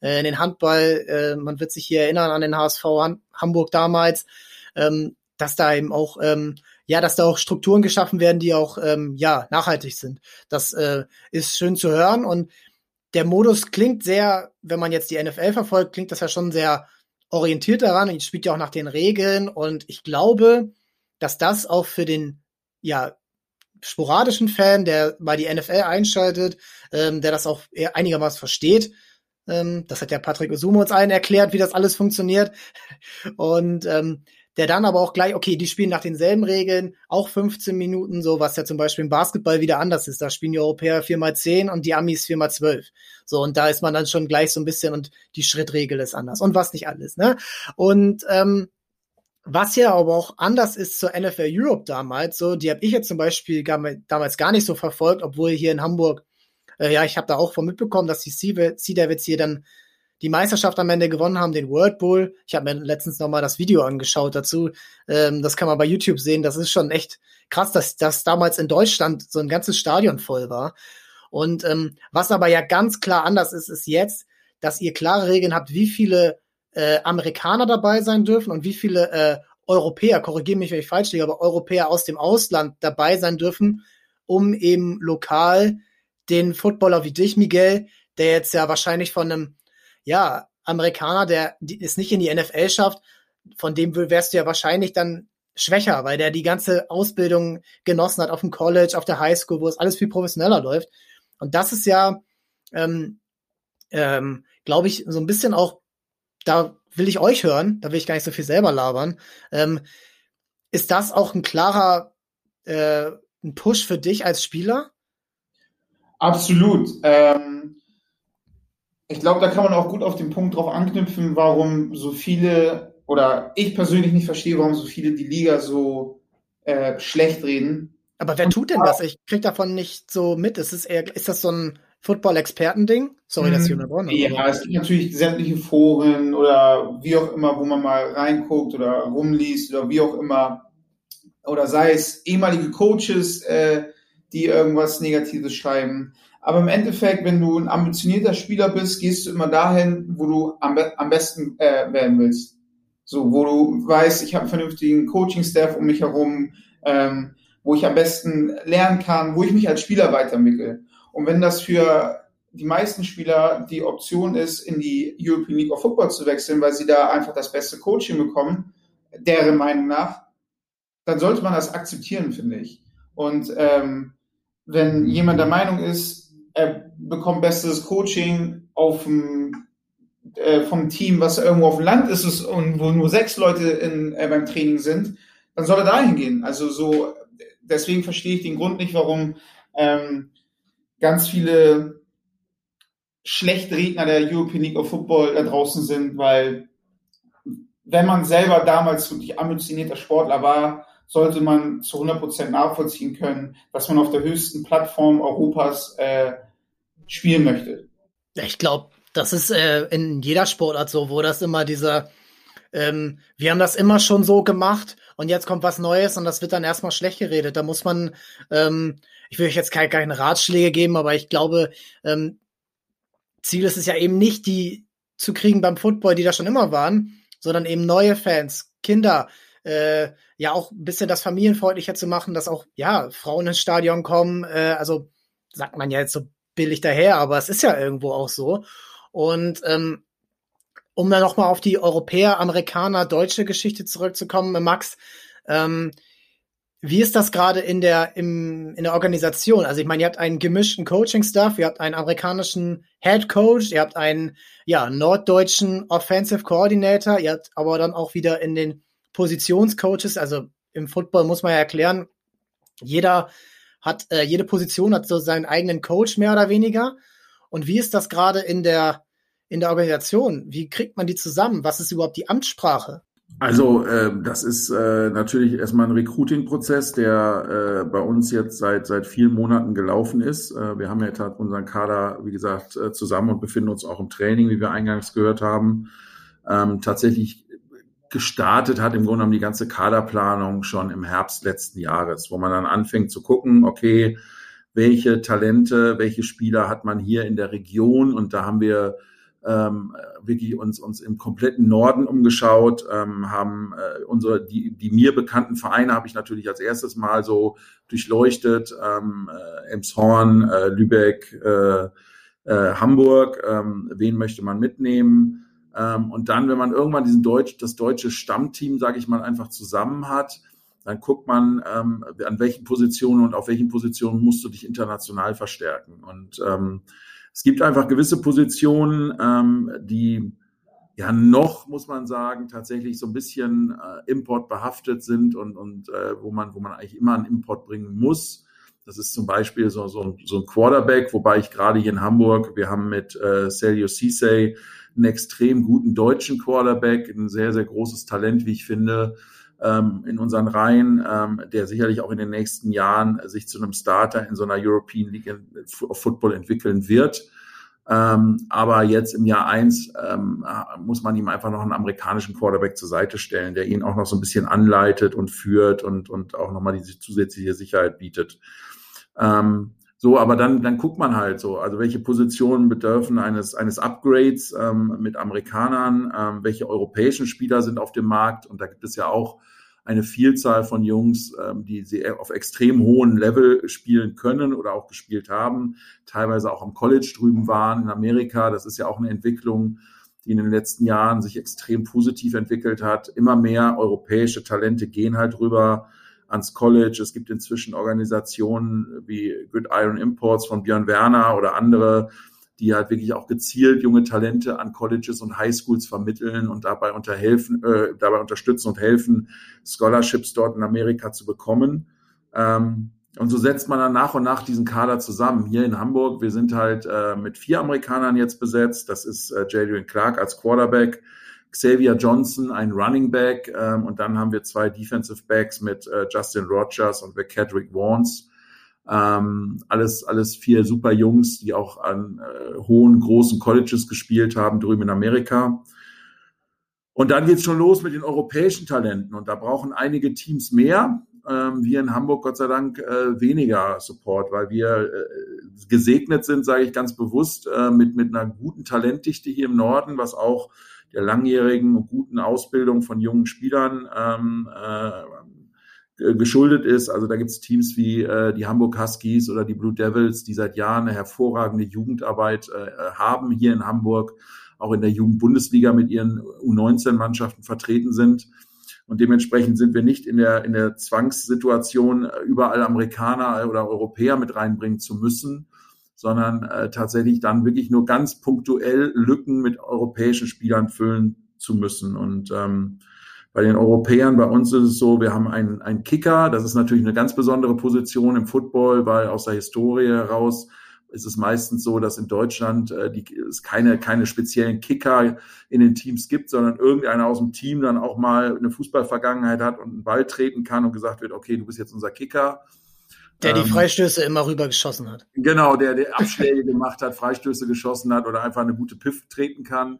äh, in den Handball. Äh, man wird sich hier erinnern an den HSV Hamburg damals, ähm, dass da eben auch ähm, ja, dass da auch Strukturen geschaffen werden, die auch ähm, ja nachhaltig sind. Das äh, ist schön zu hören und der Modus klingt sehr, wenn man jetzt die NFL verfolgt, klingt das ja schon sehr orientiert daran. Ich spielt ja auch nach den Regeln und ich glaube, dass das auch für den ja sporadischen Fan, der mal die NFL einschaltet, ähm, der das auch einigermaßen versteht. Ähm, das hat ja Patrick Osumo uns allen erklärt, wie das alles funktioniert. Und ähm, der dann aber auch gleich, okay, die spielen nach denselben Regeln, auch 15 Minuten, so was ja zum Beispiel im Basketball wieder anders ist. Da spielen die Europäer 4x10 und die Amis 4x12. So, und da ist man dann schon gleich so ein bisschen und die Schrittregel ist anders und was nicht alles, ne? Und ähm, was ja aber auch anders ist zur NFL Europe damals, so, die habe ich jetzt zum Beispiel gar, damals gar nicht so verfolgt, obwohl hier in Hamburg, äh, ja, ich habe da auch von mitbekommen, dass die Devils hier dann die Meisterschaft am Ende gewonnen haben, den World Bowl. Ich habe mir letztens noch mal das Video angeschaut dazu. Ähm, das kann man bei YouTube sehen. Das ist schon echt krass, dass das damals in Deutschland so ein ganzes Stadion voll war. Und ähm, was aber ja ganz klar anders ist, ist jetzt, dass ihr klare Regeln habt, wie viele äh, Amerikaner dabei sein dürfen und wie viele äh, Europäer, korrigiere mich, wenn ich falsch liege, aber Europäer aus dem Ausland dabei sein dürfen, um eben lokal den Footballer wie dich, Miguel, der jetzt ja wahrscheinlich von einem ja, Amerikaner, der es nicht in die NFL schafft, von dem wärst du ja wahrscheinlich dann schwächer, weil der die ganze Ausbildung genossen hat auf dem College, auf der Highschool, wo es alles viel professioneller läuft. Und das ist ja, ähm, ähm, glaube ich, so ein bisschen auch, da will ich euch hören, da will ich gar nicht so viel selber labern. Ähm, ist das auch ein klarer äh, ein Push für dich als Spieler?
Absolut. Ähm, ich glaube, da kann man auch gut auf den Punkt drauf anknüpfen, warum so viele oder ich persönlich nicht verstehe, warum so viele die Liga so äh, schlecht reden.
Aber wer tut denn das? Ich krieg davon nicht so mit. Ist, es eher, ist das so ein Football-Experten-Ding? Sorry, dass ich
hm, unterbrochen Ja, aber. es gibt natürlich sämtliche Foren oder wie auch immer, wo man mal reinguckt oder rumliest oder wie auch immer. Oder sei es ehemalige Coaches, äh, die irgendwas Negatives schreiben. Aber im Endeffekt, wenn du ein ambitionierter Spieler bist, gehst du immer dahin, wo du am, be am besten äh, werden willst. So, wo du weißt, ich habe einen vernünftigen Coaching-Staff um mich herum, ähm, wo ich am besten lernen kann, wo ich mich als Spieler weiterentwickle. Und wenn das für die meisten Spieler die Option ist, in die European League of Football zu wechseln, weil sie da einfach das beste Coaching bekommen, deren Meinung nach, dann sollte man das akzeptieren, finde ich. Und ähm, wenn jemand der Meinung ist, er bekommt bestes Coaching auf dem, äh, vom Team, was irgendwo auf dem Land ist und wo nur sechs Leute in, äh, beim Training sind, dann soll er dahin gehen. Also so, deswegen verstehe ich den Grund nicht, warum ähm, ganz viele schlechte Redner der European League of Football da draußen sind, weil wenn man selber damals wirklich ambitionierter Sportler war, sollte man zu 100% nachvollziehen können, dass man auf der höchsten Plattform Europas äh, spielen möchte.
Ich glaube, das ist äh, in jeder Sportart so, wo das immer dieser, ähm, wir haben das immer schon so gemacht und jetzt kommt was Neues und das wird dann erstmal schlecht geredet. Da muss man, ähm, ich will euch jetzt keine, keine Ratschläge geben, aber ich glaube, ähm, Ziel ist es ja eben nicht, die zu kriegen beim Football, die da schon immer waren, sondern eben neue Fans, Kinder, äh, ja auch ein bisschen das familienfreundlicher zu machen, dass auch ja Frauen ins Stadion kommen. Äh, also sagt man ja jetzt so billig daher, aber es ist ja irgendwo auch so. Und ähm, um dann nochmal auf die Europäer, Amerikaner, deutsche Geschichte zurückzukommen, Max, ähm, wie ist das gerade in der, im, in der Organisation? Also ich meine, ihr habt einen gemischten Coaching-Staff, ihr habt einen amerikanischen Head Coach, ihr habt einen ja, norddeutschen Offensive Coordinator, ihr habt aber dann auch wieder in den Positionscoaches, also im Football muss man ja erklären, jeder hat, äh, jede Position hat so seinen eigenen Coach mehr oder weniger. Und wie ist das gerade in der, in der Organisation? Wie kriegt man die zusammen? Was ist überhaupt die Amtssprache?
Also äh, das ist äh, natürlich erstmal ein Recruiting-Prozess, der äh, bei uns jetzt seit seit vielen Monaten gelaufen ist. Äh, wir haben ja unseren Kader, wie gesagt, äh, zusammen und befinden uns auch im Training, wie wir eingangs gehört haben. Ähm, tatsächlich gestartet hat im Grunde genommen die ganze Kaderplanung schon im Herbst letzten Jahres, wo man dann anfängt zu gucken, okay, welche Talente, welche Spieler hat man hier in der Region und da haben wir ähm, wirklich uns, uns im kompletten Norden umgeschaut, ähm, haben äh, unsere, die, die mir bekannten Vereine habe ich natürlich als erstes mal so durchleuchtet, ähm, äh, Emshorn, äh, Lübeck, äh, äh, Hamburg, ähm, wen möchte man mitnehmen? Ähm, und dann, wenn man irgendwann diesen Deutsch, das deutsche Stammteam, sage ich mal, einfach zusammen hat, dann guckt man, ähm, an welchen Positionen und auf welchen Positionen musst du dich international verstärken. Und ähm, es gibt einfach gewisse Positionen, ähm, die ja noch, muss man sagen, tatsächlich so ein bisschen äh, importbehaftet sind und, und äh, wo, man, wo man eigentlich immer einen Import bringen muss. Das ist zum Beispiel so, so, so ein Quarterback, wobei ich gerade hier in Hamburg, wir haben mit äh, Celio Cisse einen extrem guten deutschen Quarterback, ein sehr, sehr großes Talent, wie ich finde, ähm, in unseren Reihen, ähm, der sicherlich auch in den nächsten Jahren sich zu einem Starter in so einer European League of Football entwickeln wird. Ähm, aber jetzt im Jahr eins ähm, muss man ihm einfach noch einen amerikanischen Quarterback zur Seite stellen, der ihn auch noch so ein bisschen anleitet und führt und, und auch nochmal diese zusätzliche Sicherheit bietet. Ähm, so, aber dann, dann guckt man halt so, also welche Positionen bedürfen eines, eines Upgrades ähm, mit Amerikanern, ähm, welche europäischen Spieler sind auf dem Markt und da gibt es ja auch eine Vielzahl von Jungs, ähm, die sie auf extrem hohem Level spielen können oder auch gespielt haben, teilweise auch am College drüben waren in Amerika. Das ist ja auch eine Entwicklung, die in den letzten Jahren sich extrem positiv entwickelt hat. Immer mehr europäische Talente gehen halt rüber ans College. Es gibt inzwischen Organisationen wie Good Iron Imports von Björn Werner oder andere, die halt wirklich auch gezielt junge Talente an Colleges und Highschools vermitteln und dabei unterhelfen, äh, dabei unterstützen und helfen, Scholarships dort in Amerika zu bekommen. Ähm, und so setzt man dann nach und nach diesen Kader zusammen. Hier in Hamburg, wir sind halt äh, mit vier Amerikanern jetzt besetzt. Das ist äh, Jadrian Clark als Quarterback, Xavier Johnson, ein Running Back, ähm, und dann haben wir zwei Defensive Backs mit äh, Justin Rogers und McCadrick Warnes. Ähm, alles, alles vier super Jungs, die auch an äh, hohen, großen Colleges gespielt haben, drüben in Amerika. Und dann geht's schon los mit den europäischen Talenten. Und da brauchen einige Teams mehr. Ähm, wir in Hamburg Gott sei Dank äh, weniger Support, weil wir äh, gesegnet sind, sage ich ganz bewusst, äh, mit, mit einer guten Talentdichte hier im Norden, was auch der langjährigen guten Ausbildung von jungen Spielern ähm, äh, geschuldet ist. Also da gibt es Teams wie äh, die Hamburg Huskies oder die Blue Devils, die seit Jahren eine hervorragende Jugendarbeit äh, haben hier in Hamburg, auch in der Jugendbundesliga mit ihren U19-Mannschaften vertreten sind. Und dementsprechend sind wir nicht in der, in der Zwangssituation, überall Amerikaner oder Europäer mit reinbringen zu müssen, sondern äh, tatsächlich dann wirklich nur ganz punktuell Lücken mit europäischen Spielern füllen zu müssen. Und ähm, bei den Europäern, bei uns ist es so, wir haben einen, einen Kicker, das ist natürlich eine ganz besondere Position im Football, weil aus der Historie heraus ist es meistens so, dass in Deutschland äh, die, es keine, keine speziellen Kicker in den Teams gibt, sondern irgendeiner aus dem Team dann auch mal eine Fußballvergangenheit hat und einen Ball treten kann und gesagt wird, okay, du bist jetzt unser Kicker.
Der die ähm, Freistöße immer rüber geschossen hat.
Genau, der, der Abschläge gemacht hat, Freistöße geschossen hat oder einfach eine gute Piff treten kann.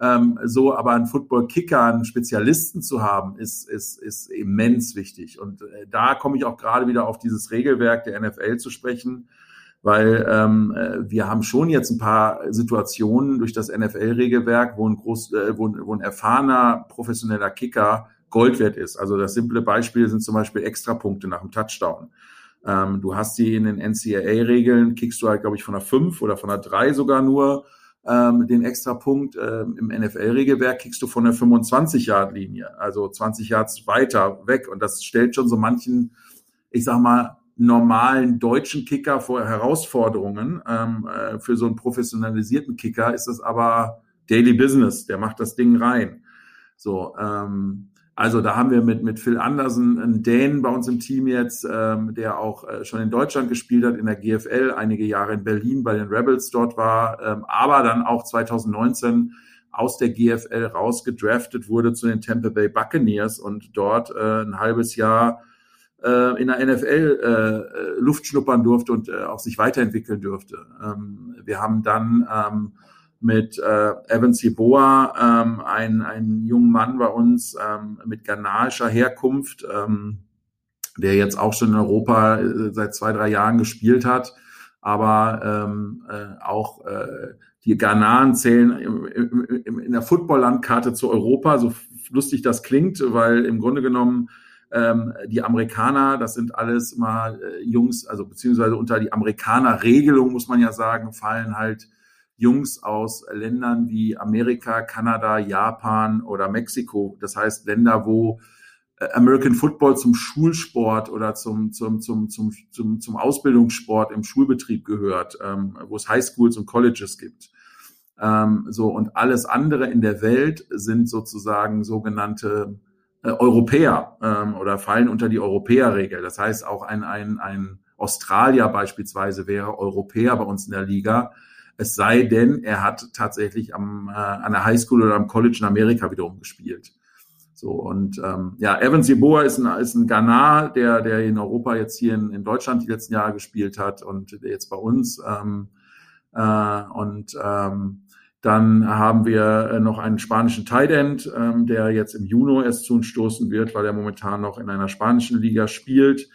Ähm, so, aber ein Football-Kicker, einen Spezialisten zu haben, ist, ist, ist immens wichtig. Und äh, da komme ich auch gerade wieder auf dieses Regelwerk der NFL zu sprechen, weil ähm, äh, wir haben schon jetzt ein paar Situationen durch das NFL-Regelwerk, wo ein groß, äh, wo, wo ein erfahrener professioneller Kicker Gold wert ist. Also das simple Beispiel sind zum Beispiel Extrapunkte nach dem Touchdown. Ähm, du hast die in den NCAA-Regeln, kickst du halt, glaube ich, von einer 5 oder von einer 3 sogar nur ähm, den Extrapunkt. Ähm, Im NFL-Regelwerk kickst du von der 25-Yard-Linie, also 20 Yards weiter weg. Und das stellt schon so manchen, ich sag mal, normalen deutschen Kicker vor Herausforderungen. Ähm, äh, für so einen professionalisierten Kicker ist das aber Daily Business. Der macht das Ding rein. So, ähm, also da haben wir mit, mit Phil Andersen einen Dänen bei uns im Team jetzt, ähm, der auch äh, schon in Deutschland gespielt hat, in der GFL, einige Jahre in Berlin bei den Rebels dort war, ähm, aber dann auch 2019 aus der GFL rausgedraftet wurde zu den Tampa Bay Buccaneers und dort äh, ein halbes Jahr äh, in der NFL äh, Luft schnuppern durfte und äh, auch sich weiterentwickeln dürfte. Ähm, wir haben dann ähm, mit äh, Evan Ciboa, ähm, ein, ein jungen Mann bei uns ähm, mit ghanaischer Herkunft, ähm, der jetzt auch schon in Europa äh, seit zwei, drei Jahren gespielt hat, aber ähm, äh, auch äh, die Ghanaen zählen im, im, in der Football-Landkarte zu Europa, so lustig das klingt, weil im Grunde genommen ähm, die Amerikaner, das sind alles mal äh, Jungs, also beziehungsweise unter die Amerikaner-Regelung muss man ja sagen, fallen halt Jungs aus Ländern wie Amerika, Kanada, Japan oder Mexiko. Das heißt Länder, wo äh, American Football zum Schulsport oder zum, zum, zum, zum, zum, zum Ausbildungssport im Schulbetrieb gehört, ähm, wo es Highschools und Colleges gibt. Ähm, so, und alles andere in der Welt sind sozusagen sogenannte äh, Europäer ähm, oder fallen unter die Europäerregel. Das heißt, auch ein, ein, ein Australier beispielsweise wäre Europäer bei uns in der Liga, es sei denn, er hat tatsächlich am, äh, an der Highschool oder am College in Amerika wiederum gespielt. So, und ähm, ja, Evan Seboa ist ein, ist ein Ghana, der, der in Europa jetzt hier in, in Deutschland die letzten Jahre gespielt hat und der jetzt bei uns. Ähm, äh, und ähm, dann haben wir äh, noch einen spanischen Tight End, ähm, der jetzt im Juni erst zu uns stoßen wird, weil er momentan noch in einer spanischen Liga spielt.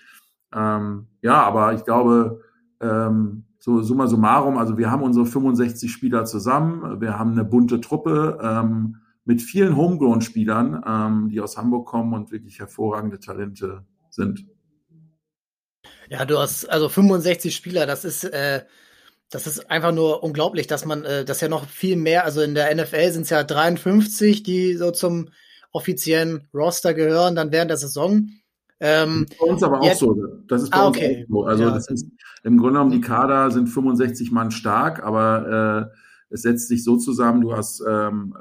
Ähm, ja, aber ich glaube, ähm, so summa summarum, also wir haben unsere 65 Spieler zusammen, wir haben eine bunte Truppe ähm, mit vielen Homegrown-Spielern, ähm, die aus Hamburg kommen und wirklich hervorragende Talente sind.
Ja, du hast also 65 Spieler, das ist äh, das ist einfach nur unglaublich, dass man äh, das ja noch viel mehr, also in der NFL sind es ja 53, die so zum offiziellen Roster gehören, dann während der Saison.
Ähm, bei uns aber auch jetzt, so. Das ist bei ah, uns okay. auch so. Also ja. das ist im Grunde genommen die Kader sind 65 Mann stark, aber äh, es setzt sich so zusammen, du hast ähm,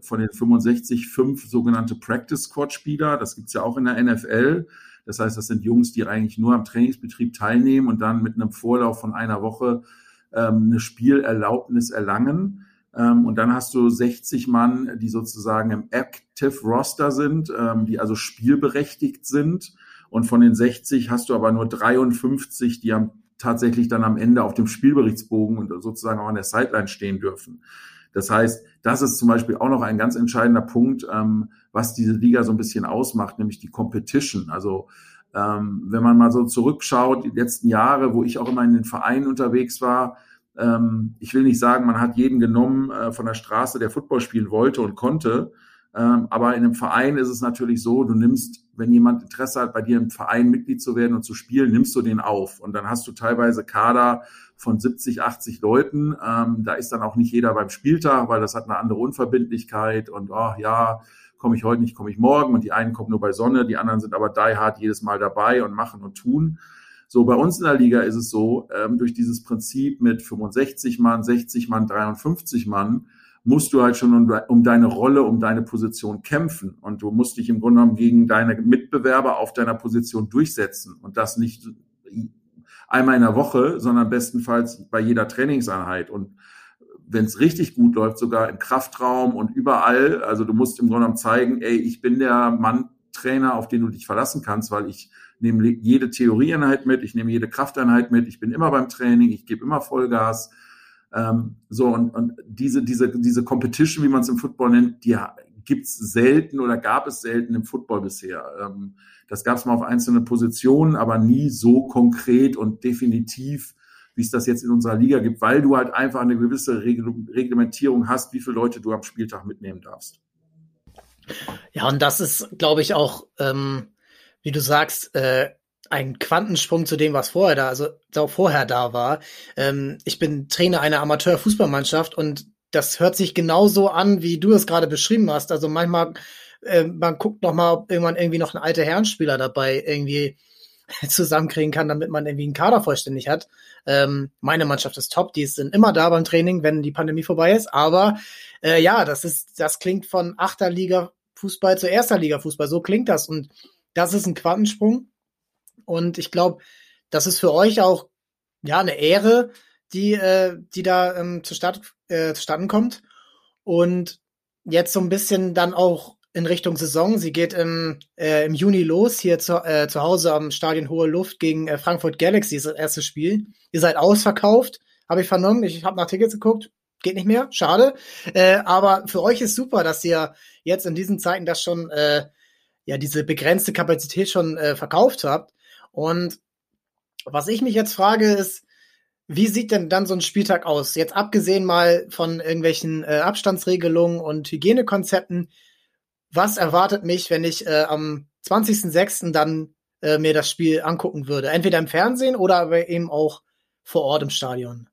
von den 65 fünf sogenannte Practice Squad Spieler, das gibt's ja auch in der NFL. Das heißt, das sind Jungs, die eigentlich nur am Trainingsbetrieb teilnehmen und dann mit einem Vorlauf von einer Woche ähm, eine Spielerlaubnis erlangen. Ähm, und dann hast du 60 Mann, die sozusagen im Active Roster sind, ähm, die also spielberechtigt sind und von den 60 hast du aber nur 53, die am tatsächlich dann am Ende auf dem Spielberichtsbogen und sozusagen auch an der Sideline stehen dürfen. Das heißt, das ist zum Beispiel auch noch ein ganz entscheidender Punkt, ähm, was diese Liga so ein bisschen ausmacht, nämlich die Competition. Also ähm, wenn man mal so zurückschaut, die letzten Jahre, wo ich auch immer in den Vereinen unterwegs war, ähm, ich will nicht sagen, man hat jeden genommen äh, von der Straße, der Football spielen wollte und konnte. Ähm, aber in einem Verein ist es natürlich so, du nimmst, wenn jemand Interesse hat, bei dir im Verein Mitglied zu werden und zu spielen, nimmst du den auf. Und dann hast du teilweise Kader von 70, 80 Leuten. Ähm, da ist dann auch nicht jeder beim Spieltag, weil das hat eine andere Unverbindlichkeit und oh ja, komme ich heute nicht, komme ich morgen. Und die einen kommen nur bei Sonne, die anderen sind aber die hard jedes Mal dabei und machen und tun. So, bei uns in der Liga ist es so, ähm, durch dieses Prinzip mit 65 Mann, 60 Mann, 53 Mann, musst du halt schon um, um, deine Rolle, um deine Position kämpfen. Und du musst dich im Grunde genommen gegen deine Mitbewerber auf deiner Position durchsetzen. Und das nicht einmal in der Woche, sondern bestenfalls bei jeder Trainingseinheit. Und wenn es richtig gut läuft, sogar im Kraftraum und überall. Also du musst im Grunde genommen zeigen, ey, ich bin der Mann Trainer, auf den du dich verlassen kannst, weil ich nehme jede Theorieeinheit mit, ich nehme jede Krafteinheit mit, ich bin immer beim Training, ich gebe immer Vollgas. Ähm, so und, und diese diese diese Competition, wie man es im Football nennt, die gibt's selten oder gab es selten im Football bisher. Ähm, das gab es mal auf einzelne Positionen, aber nie so konkret und definitiv, wie es das jetzt in unserer Liga gibt, weil du halt einfach eine gewisse Reglementierung hast, wie viele Leute du am Spieltag mitnehmen darfst.
Ja, und das ist, glaube ich, auch, ähm, wie du sagst, äh, ein Quantensprung zu dem, was vorher da, also vorher da war. Ähm, ich bin Trainer einer Amateurfußballmannschaft und das hört sich genauso an, wie du es gerade beschrieben hast. Also manchmal, äh, man guckt noch mal, ob irgendwann irgendwie noch ein alter Herrenspieler dabei irgendwie zusammenkriegen kann, damit man irgendwie einen Kader vollständig hat. Ähm, meine Mannschaft ist top, die sind immer da beim Training, wenn die Pandemie vorbei ist. Aber äh, ja, das ist, das klingt von achter Liga Fußball zu erster Liga Fußball. So klingt das und das ist ein Quantensprung. Und ich glaube, das ist für euch auch ja eine Ehre, die, äh, die da ähm, zustande, äh, zustande kommt. Und jetzt so ein bisschen dann auch in Richtung Saison. Sie geht im, äh, im Juni los, hier zu, äh, zu Hause am Stadion Hohe Luft gegen äh, Frankfurt Galaxy, das erste Spiel. Ihr seid ausverkauft, habe ich vernommen. Ich habe nach Tickets geguckt. Geht nicht mehr, schade. Äh, aber für euch ist super, dass ihr jetzt in diesen Zeiten das schon, äh, ja, diese begrenzte Kapazität schon äh, verkauft habt. Und was ich mich jetzt frage, ist, wie sieht denn dann so ein Spieltag aus? Jetzt abgesehen mal von irgendwelchen äh, Abstandsregelungen und Hygienekonzepten, was erwartet mich, wenn ich äh, am 20.06. dann äh, mir das Spiel angucken würde? Entweder im Fernsehen oder aber eben auch vor Ort im Stadion.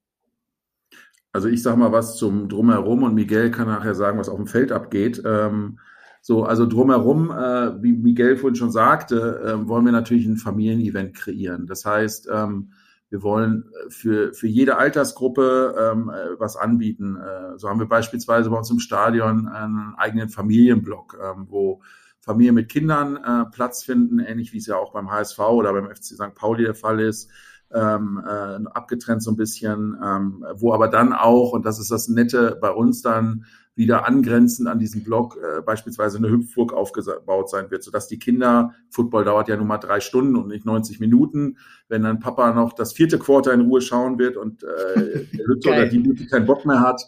Also ich sage mal was zum Drumherum und Miguel kann nachher sagen, was auf dem Feld abgeht. Ähm, so, also drumherum, äh, wie Miguel vorhin schon sagte, äh, wollen wir natürlich ein Familienevent kreieren. Das heißt, ähm, wir wollen äh, für, für jede Altersgruppe ähm, äh, was anbieten. Äh, so haben wir beispielsweise bei uns im Stadion einen eigenen Familienblock, ähm, wo Familien mit Kindern äh, Platz finden, ähnlich wie es ja auch beim HSV oder beim FC St. Pauli der Fall ist. Ähm, äh, abgetrennt so ein bisschen, ähm, wo aber dann auch, und das ist das Nette bei uns dann, wieder angrenzend an diesen Block äh, beispielsweise eine Hüpfburg aufgebaut sein wird, sodass die Kinder, Football dauert ja nun mal drei Stunden und nicht 90 Minuten, wenn dann Papa noch das vierte Quarter in Ruhe schauen wird und äh, der Hütte oder die Hütte keinen Bock mehr hat,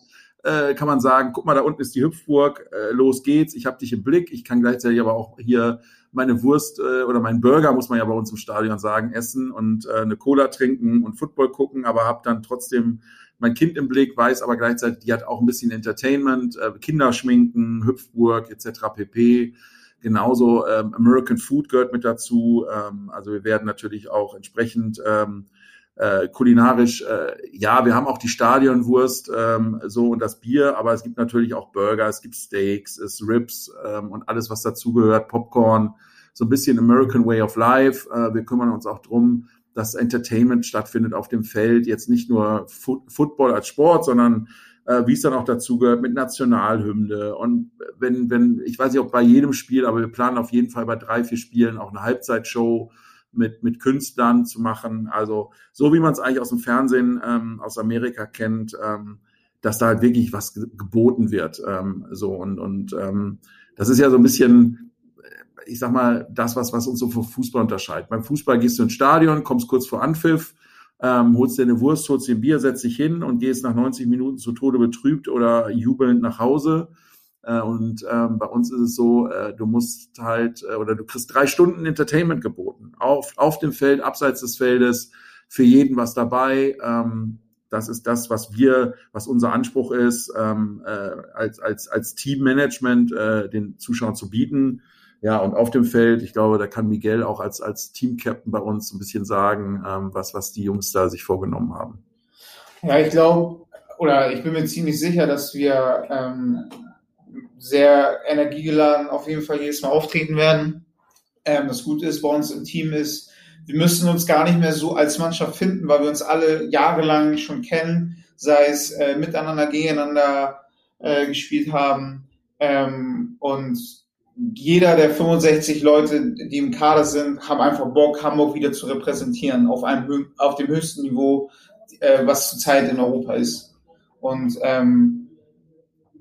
äh, kann man sagen, guck mal, da unten ist die Hüpfburg, äh, los geht's, ich habe dich im Blick, ich kann gleichzeitig aber auch hier meine Wurst äh, oder meinen Burger, muss man ja bei uns im Stadion sagen, essen und äh, eine Cola trinken und Football gucken, aber habe dann trotzdem mein Kind im Blick, weiß aber gleichzeitig, die hat auch ein bisschen Entertainment, äh, Kinderschminken, Hüpfburg etc. pp. Genauso ähm, American Food gehört mit dazu. Ähm, also wir werden natürlich auch entsprechend ähm, äh, kulinarisch, äh, ja, wir haben auch die Stadionwurst ähm, so und das Bier, aber es gibt natürlich auch Burger, es gibt Steaks, es Ribs ähm, und alles, was dazugehört, Popcorn, so ein bisschen American Way of Life. Äh, wir kümmern uns auch drum, dass Entertainment stattfindet auf dem Feld, jetzt nicht nur Foot Football als Sport, sondern äh, wie es dann auch dazu gehört mit Nationalhymne. Und wenn, wenn, ich weiß nicht, ob bei jedem Spiel, aber wir planen auf jeden Fall bei drei, vier Spielen auch eine Halbzeitshow mit, mit Künstlern zu machen. Also so wie man es eigentlich aus dem Fernsehen ähm, aus Amerika kennt, ähm, dass da halt wirklich was geboten wird. Ähm, so und, und ähm, das ist ja so ein bisschen ich sag mal, das, was, was uns so vom Fußball unterscheidet. Beim Fußball gehst du ins Stadion, kommst kurz vor Anpfiff, ähm, holst dir eine Wurst, holst dir ein Bier, setzt dich hin und gehst nach 90 Minuten zu Tode betrübt oder jubelnd nach Hause. Äh, und ähm, bei uns ist es so, äh, du musst halt äh, oder du kriegst drei Stunden Entertainment geboten. Auf, auf dem Feld, abseits des Feldes, für jeden was dabei. Ähm, das ist das, was wir, was unser Anspruch ist, ähm, äh, als, als, als Teammanagement äh, den Zuschauern zu bieten. Ja, und auf dem Feld, ich glaube, da kann Miguel auch als, als Team-Captain bei uns ein bisschen sagen, ähm, was, was die Jungs da sich vorgenommen haben.
Ja, ich glaube, oder ich bin mir ziemlich sicher, dass wir ähm, sehr energiegeladen auf jeden Fall jedes Mal auftreten werden. Ähm, das Gute ist bei uns im Team ist, wir müssen uns gar nicht mehr so als Mannschaft finden, weil wir uns alle jahrelang schon kennen, sei es äh, miteinander, gegeneinander äh, gespielt haben. Ähm, und jeder der 65 Leute, die im Kader sind, haben einfach Bock, Hamburg wieder zu repräsentieren auf einem auf dem höchsten Niveau, äh, was zurzeit in Europa ist. Und ähm,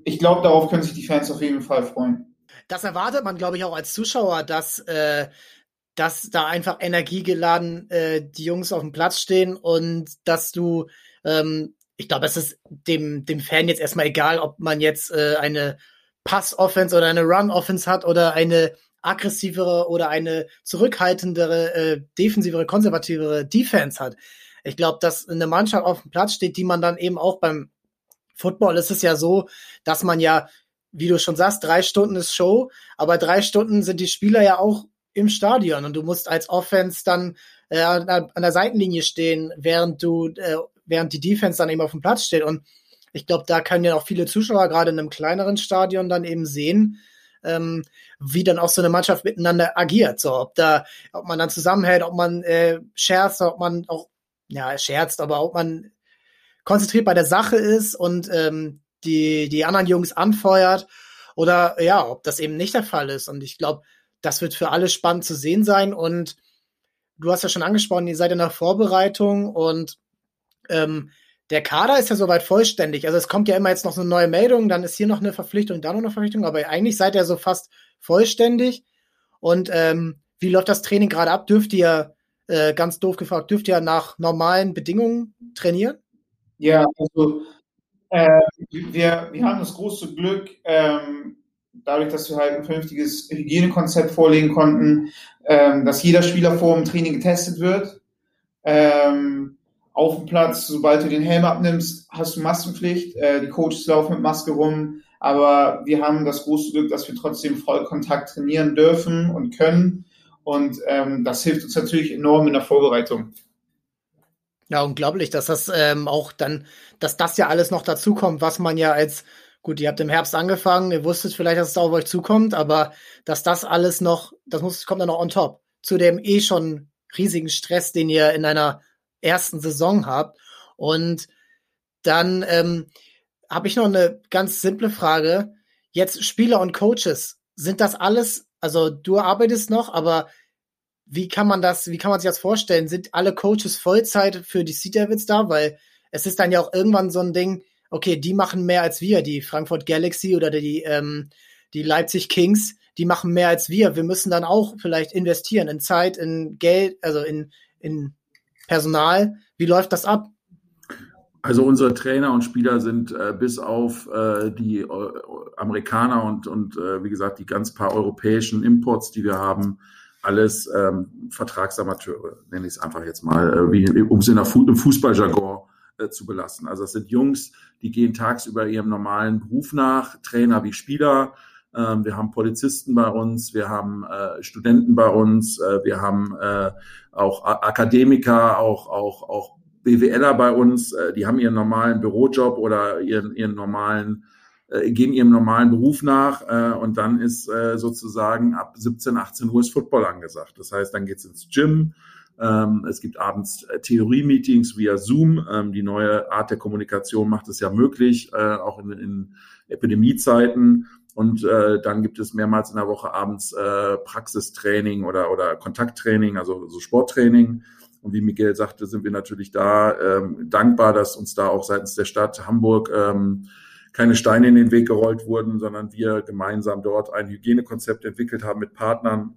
ich glaube, darauf können sich die Fans auf jeden Fall freuen.
Das erwartet man, glaube ich, auch als Zuschauer, dass, äh, dass da einfach energiegeladen äh, die Jungs auf dem Platz stehen und dass du, ähm, ich glaube, es ist dem, dem Fan jetzt erstmal egal, ob man jetzt äh, eine Pass-Offense oder eine Run-Offense hat oder eine aggressivere oder eine zurückhaltendere, äh, defensivere, konservativere Defense hat. Ich glaube, dass eine Mannschaft auf dem Platz steht, die man dann eben auch beim Football ist es ja so, dass man ja, wie du schon sagst, drei Stunden ist Show, aber drei Stunden sind die Spieler ja auch im Stadion und du musst als Offense dann äh, an, der Seitenlinie stehen, während du, äh, während die Defense dann eben auf dem Platz steht und ich glaube, da können ja auch viele Zuschauer gerade in einem kleineren Stadion dann eben sehen, ähm, wie dann auch so eine Mannschaft miteinander agiert. So, ob da, ob man dann zusammenhält, ob man äh, scherzt, ob man auch, ja, scherzt, aber ob man konzentriert bei der Sache ist und ähm, die, die anderen Jungs anfeuert oder ja, ob das eben nicht der Fall ist. Und ich glaube, das wird für alle spannend zu sehen sein. Und du hast ja schon angesprochen, ihr seid in der Vorbereitung und ähm, der Kader ist ja soweit vollständig. Also es kommt ja immer jetzt noch so eine neue Meldung, dann ist hier noch eine Verpflichtung, da noch eine Verpflichtung, aber eigentlich seid ihr so fast vollständig. Und ähm, wie läuft das Training gerade ab? Dürft ihr, äh, ganz doof gefragt, dürft ihr nach normalen Bedingungen trainieren?
Ja, also äh, wir, wir haben das große Glück, ähm, dadurch, dass wir halt ein vernünftiges Hygienekonzept vorlegen konnten, ähm, dass jeder Spieler vor dem Training getestet wird. Ähm, auf dem Platz, sobald du den Helm abnimmst, hast du Maskenpflicht. Äh, die Coaches laufen mit Maske rum. Aber wir haben das große Glück, dass wir trotzdem Vollkontakt trainieren dürfen und können. Und ähm, das hilft uns natürlich enorm in der Vorbereitung.
Ja, unglaublich, dass das ähm, auch dann, dass das ja alles noch dazukommt, was man ja als, gut, ihr habt im Herbst angefangen, ihr wusstet vielleicht, dass es auf euch zukommt, aber dass das alles noch, das muss, kommt dann noch on top zu dem eh schon riesigen Stress, den ihr in einer ersten Saison habt. Und dann ähm, habe ich noch eine ganz simple Frage. Jetzt Spieler und Coaches, sind das alles, also du arbeitest noch, aber wie kann man das, wie kann man sich das vorstellen? Sind alle Coaches Vollzeit für die Sea Devils da? Weil es ist dann ja auch irgendwann so ein Ding, okay, die machen mehr als wir, die Frankfurt Galaxy oder die, ähm, die Leipzig Kings, die machen mehr als wir. Wir müssen dann auch vielleicht investieren in Zeit, in Geld, also in, in Personal. Wie läuft das ab?
Also unsere Trainer und Spieler sind äh, bis auf äh, die äh, Amerikaner und, und äh, wie gesagt die ganz paar europäischen Imports, die wir haben, alles ähm, Vertragsamateure, nenne ich es einfach jetzt mal, äh, wie, um es in der Fu im Fußballjargon äh, zu belassen. Also das sind Jungs, die gehen tagsüber ihrem normalen Beruf nach, Trainer wie Spieler, wir haben Polizisten bei uns, wir haben äh, Studenten bei uns, äh, wir haben äh, auch Akademiker, auch, auch, auch BWLer bei uns, äh, die haben ihren normalen Bürojob oder ihren, ihren normalen, äh, gehen ihrem normalen Beruf nach äh, und dann ist äh, sozusagen ab 17, 18 Uhr ist Football angesagt. Das heißt, dann geht's ins Gym, ähm, es gibt abends äh, Theorie-Meetings via Zoom. Ähm, die neue Art der Kommunikation macht es ja möglich, äh, auch in, in Epidemiezeiten. Und äh, dann gibt es mehrmals in der Woche abends äh, Praxistraining oder, oder Kontakttraining, also so Sporttraining. Und wie Miguel sagte, sind wir natürlich da ähm, dankbar, dass uns da auch seitens der Stadt Hamburg ähm, keine Steine in den Weg gerollt wurden, sondern wir gemeinsam dort ein Hygienekonzept entwickelt haben mit Partnern,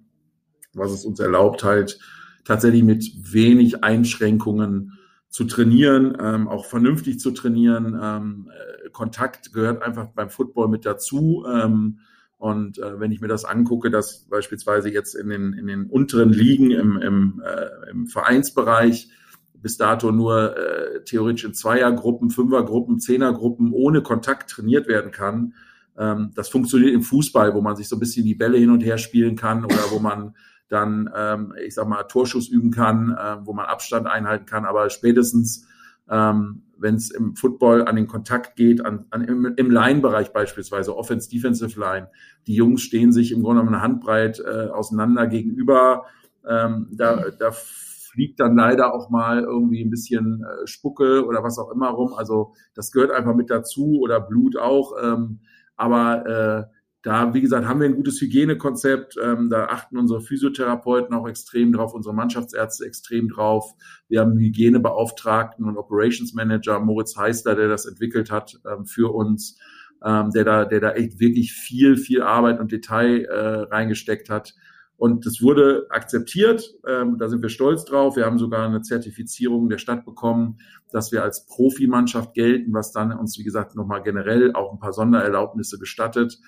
was es uns erlaubt, halt tatsächlich mit wenig Einschränkungen zu trainieren, ähm, auch vernünftig zu trainieren. Ähm, äh, Kontakt gehört einfach beim Football mit dazu. Ähm, und äh, wenn ich mir das angucke, dass beispielsweise jetzt in den, in den unteren Ligen im, im, äh, im Vereinsbereich bis dato nur äh, theoretisch in Zweiergruppen, Fünfergruppen, Zehnergruppen ohne Kontakt trainiert werden kann. Ähm, das funktioniert im Fußball, wo man sich so ein bisschen die Bälle hin und her spielen kann oder wo man dann, ähm, ich sag mal, Torschuss üben kann, äh, wo man Abstand einhalten kann. Aber spätestens, ähm, wenn es im Football an den Kontakt geht, an, an, im, im Line-Bereich beispielsweise, Offense, Defensive Line, die Jungs stehen sich im Grunde genommen eine Handbreit äh, auseinander gegenüber. Ähm, da, da fliegt dann leider auch mal irgendwie ein bisschen äh, Spucke oder was auch immer rum. Also das gehört einfach mit dazu oder Blut auch. Ähm, aber äh, da, wie gesagt, haben wir ein gutes Hygienekonzept. Ähm, da achten unsere Physiotherapeuten auch extrem drauf, unsere Mannschaftsärzte extrem drauf. Wir haben einen Hygienebeauftragten und Operations Manager, Moritz Heister, der das entwickelt hat ähm, für uns, ähm, der da, der da echt wirklich viel, viel Arbeit und Detail äh, reingesteckt hat. Und das wurde akzeptiert. Ähm, da sind wir stolz drauf. Wir haben sogar eine Zertifizierung der Stadt bekommen, dass wir als Profimannschaft gelten, was dann uns, wie gesagt, nochmal generell auch ein paar Sondererlaubnisse gestattet.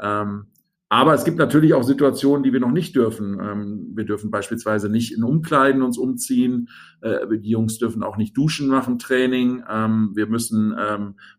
Ähm, aber es gibt natürlich auch Situationen, die wir noch nicht dürfen. Ähm, wir dürfen beispielsweise nicht in Umkleiden uns umziehen. Äh, die Jungs dürfen auch nicht duschen machen, Training. Ähm, wir müssen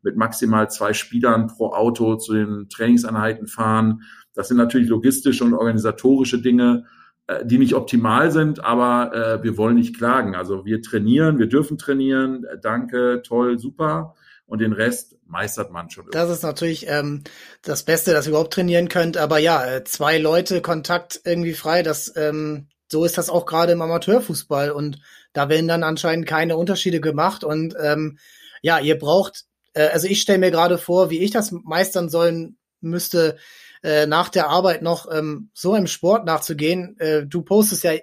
mit maximal zwei Spielern pro Auto zu den Trainingseinheiten fahren. Das sind natürlich logistische und organisatorische Dinge, äh, die nicht optimal sind, aber äh, wir wollen nicht klagen. Also wir trainieren, wir dürfen trainieren. Danke, toll, super und den Rest meistert man schon.
Irgendwie. Das ist natürlich ähm, das Beste, dass ihr überhaupt trainieren könnt. Aber ja, äh, zwei Leute Kontakt irgendwie frei, das ähm, so ist das auch gerade im Amateurfußball und da werden dann anscheinend keine Unterschiede gemacht und ähm, ja, ihr braucht, äh, also ich stelle mir gerade vor, wie ich das meistern sollen müsste, äh, nach der Arbeit noch ähm, so im Sport nachzugehen. Äh, du postest ja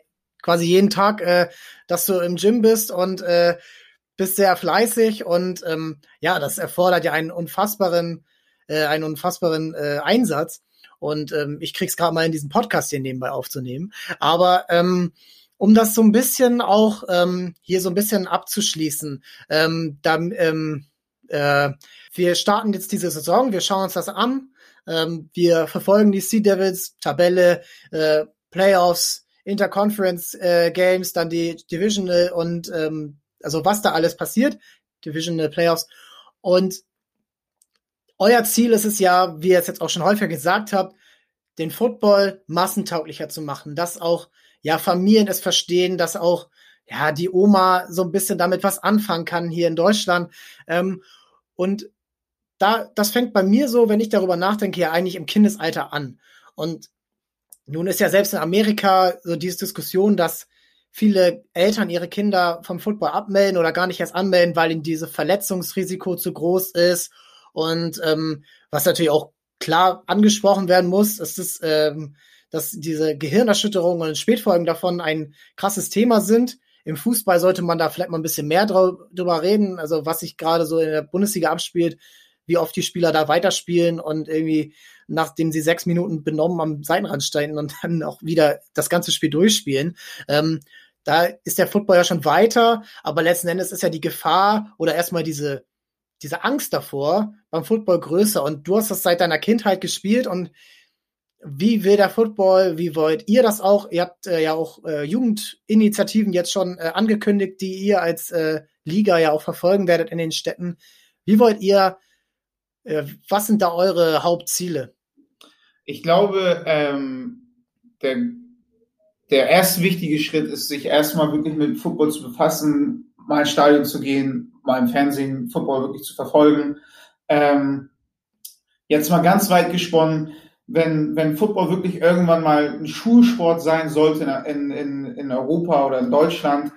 quasi jeden Tag, äh, dass du im Gym bist und äh, bist sehr fleißig und ähm, ja, das erfordert ja einen unfassbaren, äh, einen unfassbaren äh, Einsatz. Und ähm, ich krieg's gerade mal in diesen Podcast hier nebenbei aufzunehmen. Aber ähm, um das so ein bisschen auch ähm, hier so ein bisschen abzuschließen, ähm, dann, ähm, äh, wir starten jetzt diese Saison, wir schauen uns das an, ähm, wir verfolgen die Sea Devils Tabelle, äh, Playoffs, Interconference äh, Games, dann die Divisional und ähm, also was da alles passiert, Divisional Playoffs. Und euer Ziel ist es ja, wie ihr es jetzt auch schon häufiger gesagt habt, den Football massentauglicher zu machen, dass auch ja Familien es verstehen, dass auch ja die Oma so ein bisschen damit was anfangen kann hier in Deutschland. Ähm, und da, das fängt bei mir so, wenn ich darüber nachdenke, ja eigentlich im Kindesalter an. Und nun ist ja selbst in Amerika so diese Diskussion, dass viele Eltern ihre Kinder vom Football abmelden oder gar nicht erst anmelden, weil ihnen diese Verletzungsrisiko zu groß ist. Und ähm, was natürlich auch klar angesprochen werden muss, ist, es, ähm, dass diese Gehirnerschütterungen und Spätfolgen davon ein krasses Thema sind. Im Fußball sollte man da vielleicht mal ein bisschen mehr drüber reden. Also was sich gerade so in der Bundesliga abspielt, wie oft die Spieler da weiterspielen und irgendwie nachdem sie sechs Minuten benommen am Seitenrand stehen und dann auch wieder das ganze Spiel durchspielen. Ähm, da ist der Football ja schon weiter, aber letzten Endes ist ja die Gefahr oder erstmal diese, diese Angst davor beim Football größer. Und du hast das seit deiner Kindheit gespielt und wie will der Football, wie wollt ihr das auch? Ihr habt äh, ja auch äh, Jugendinitiativen jetzt schon äh, angekündigt, die ihr als äh, Liga ja auch verfolgen werdet in den Städten. Wie wollt ihr, äh, was sind da eure Hauptziele?
Ich glaube, ähm, der der erste wichtige Schritt ist, sich erstmal wirklich mit Football zu befassen, mal ins Stadion zu gehen, mal im Fernsehen Football wirklich zu verfolgen. Ähm, jetzt mal ganz weit gesponnen, wenn, wenn Football wirklich irgendwann mal ein Schulsport sein sollte in, in, in Europa oder in Deutschland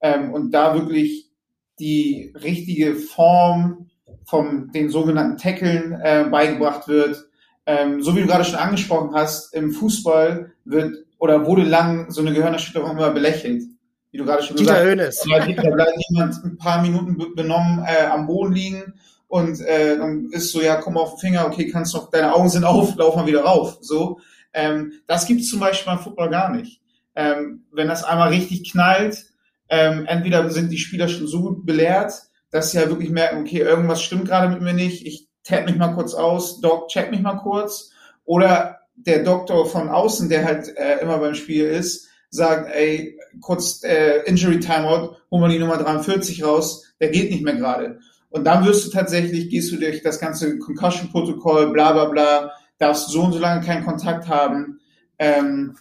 ähm, und da wirklich die richtige Form von den sogenannten Tackeln äh, beigebracht wird, ähm, so wie du gerade schon angesprochen hast, im Fußball wird oder wurde lang so eine Gehirnerschütterung immer belächelt. Wie du gerade schon
Dieter gesagt
hast. Da bleibt jemand ein paar Minuten benommen äh, am Boden liegen und äh, dann ist so, ja, komm auf den Finger, okay, kannst noch, deine Augen sind auf, lauf mal wieder rauf. So. Ähm, das gibt es zum Beispiel beim Football gar nicht. Ähm, wenn das einmal richtig knallt, Ähm, entweder sind die Spieler schon so gut belehrt, dass sie halt wirklich merken, okay, irgendwas stimmt gerade mit mir nicht, ich tap mich mal kurz aus, Doc, check mich mal kurz. Oder der Doktor von außen, der halt äh, immer beim Spiel ist, sagt, ey, kurz äh, Injury Timeout, hol mal die Nummer 43 raus, der geht nicht mehr gerade. Und dann wirst du tatsächlich, gehst du durch das ganze Concussion-Protokoll, bla bla bla, darfst so und so lange keinen Kontakt haben. Ähm,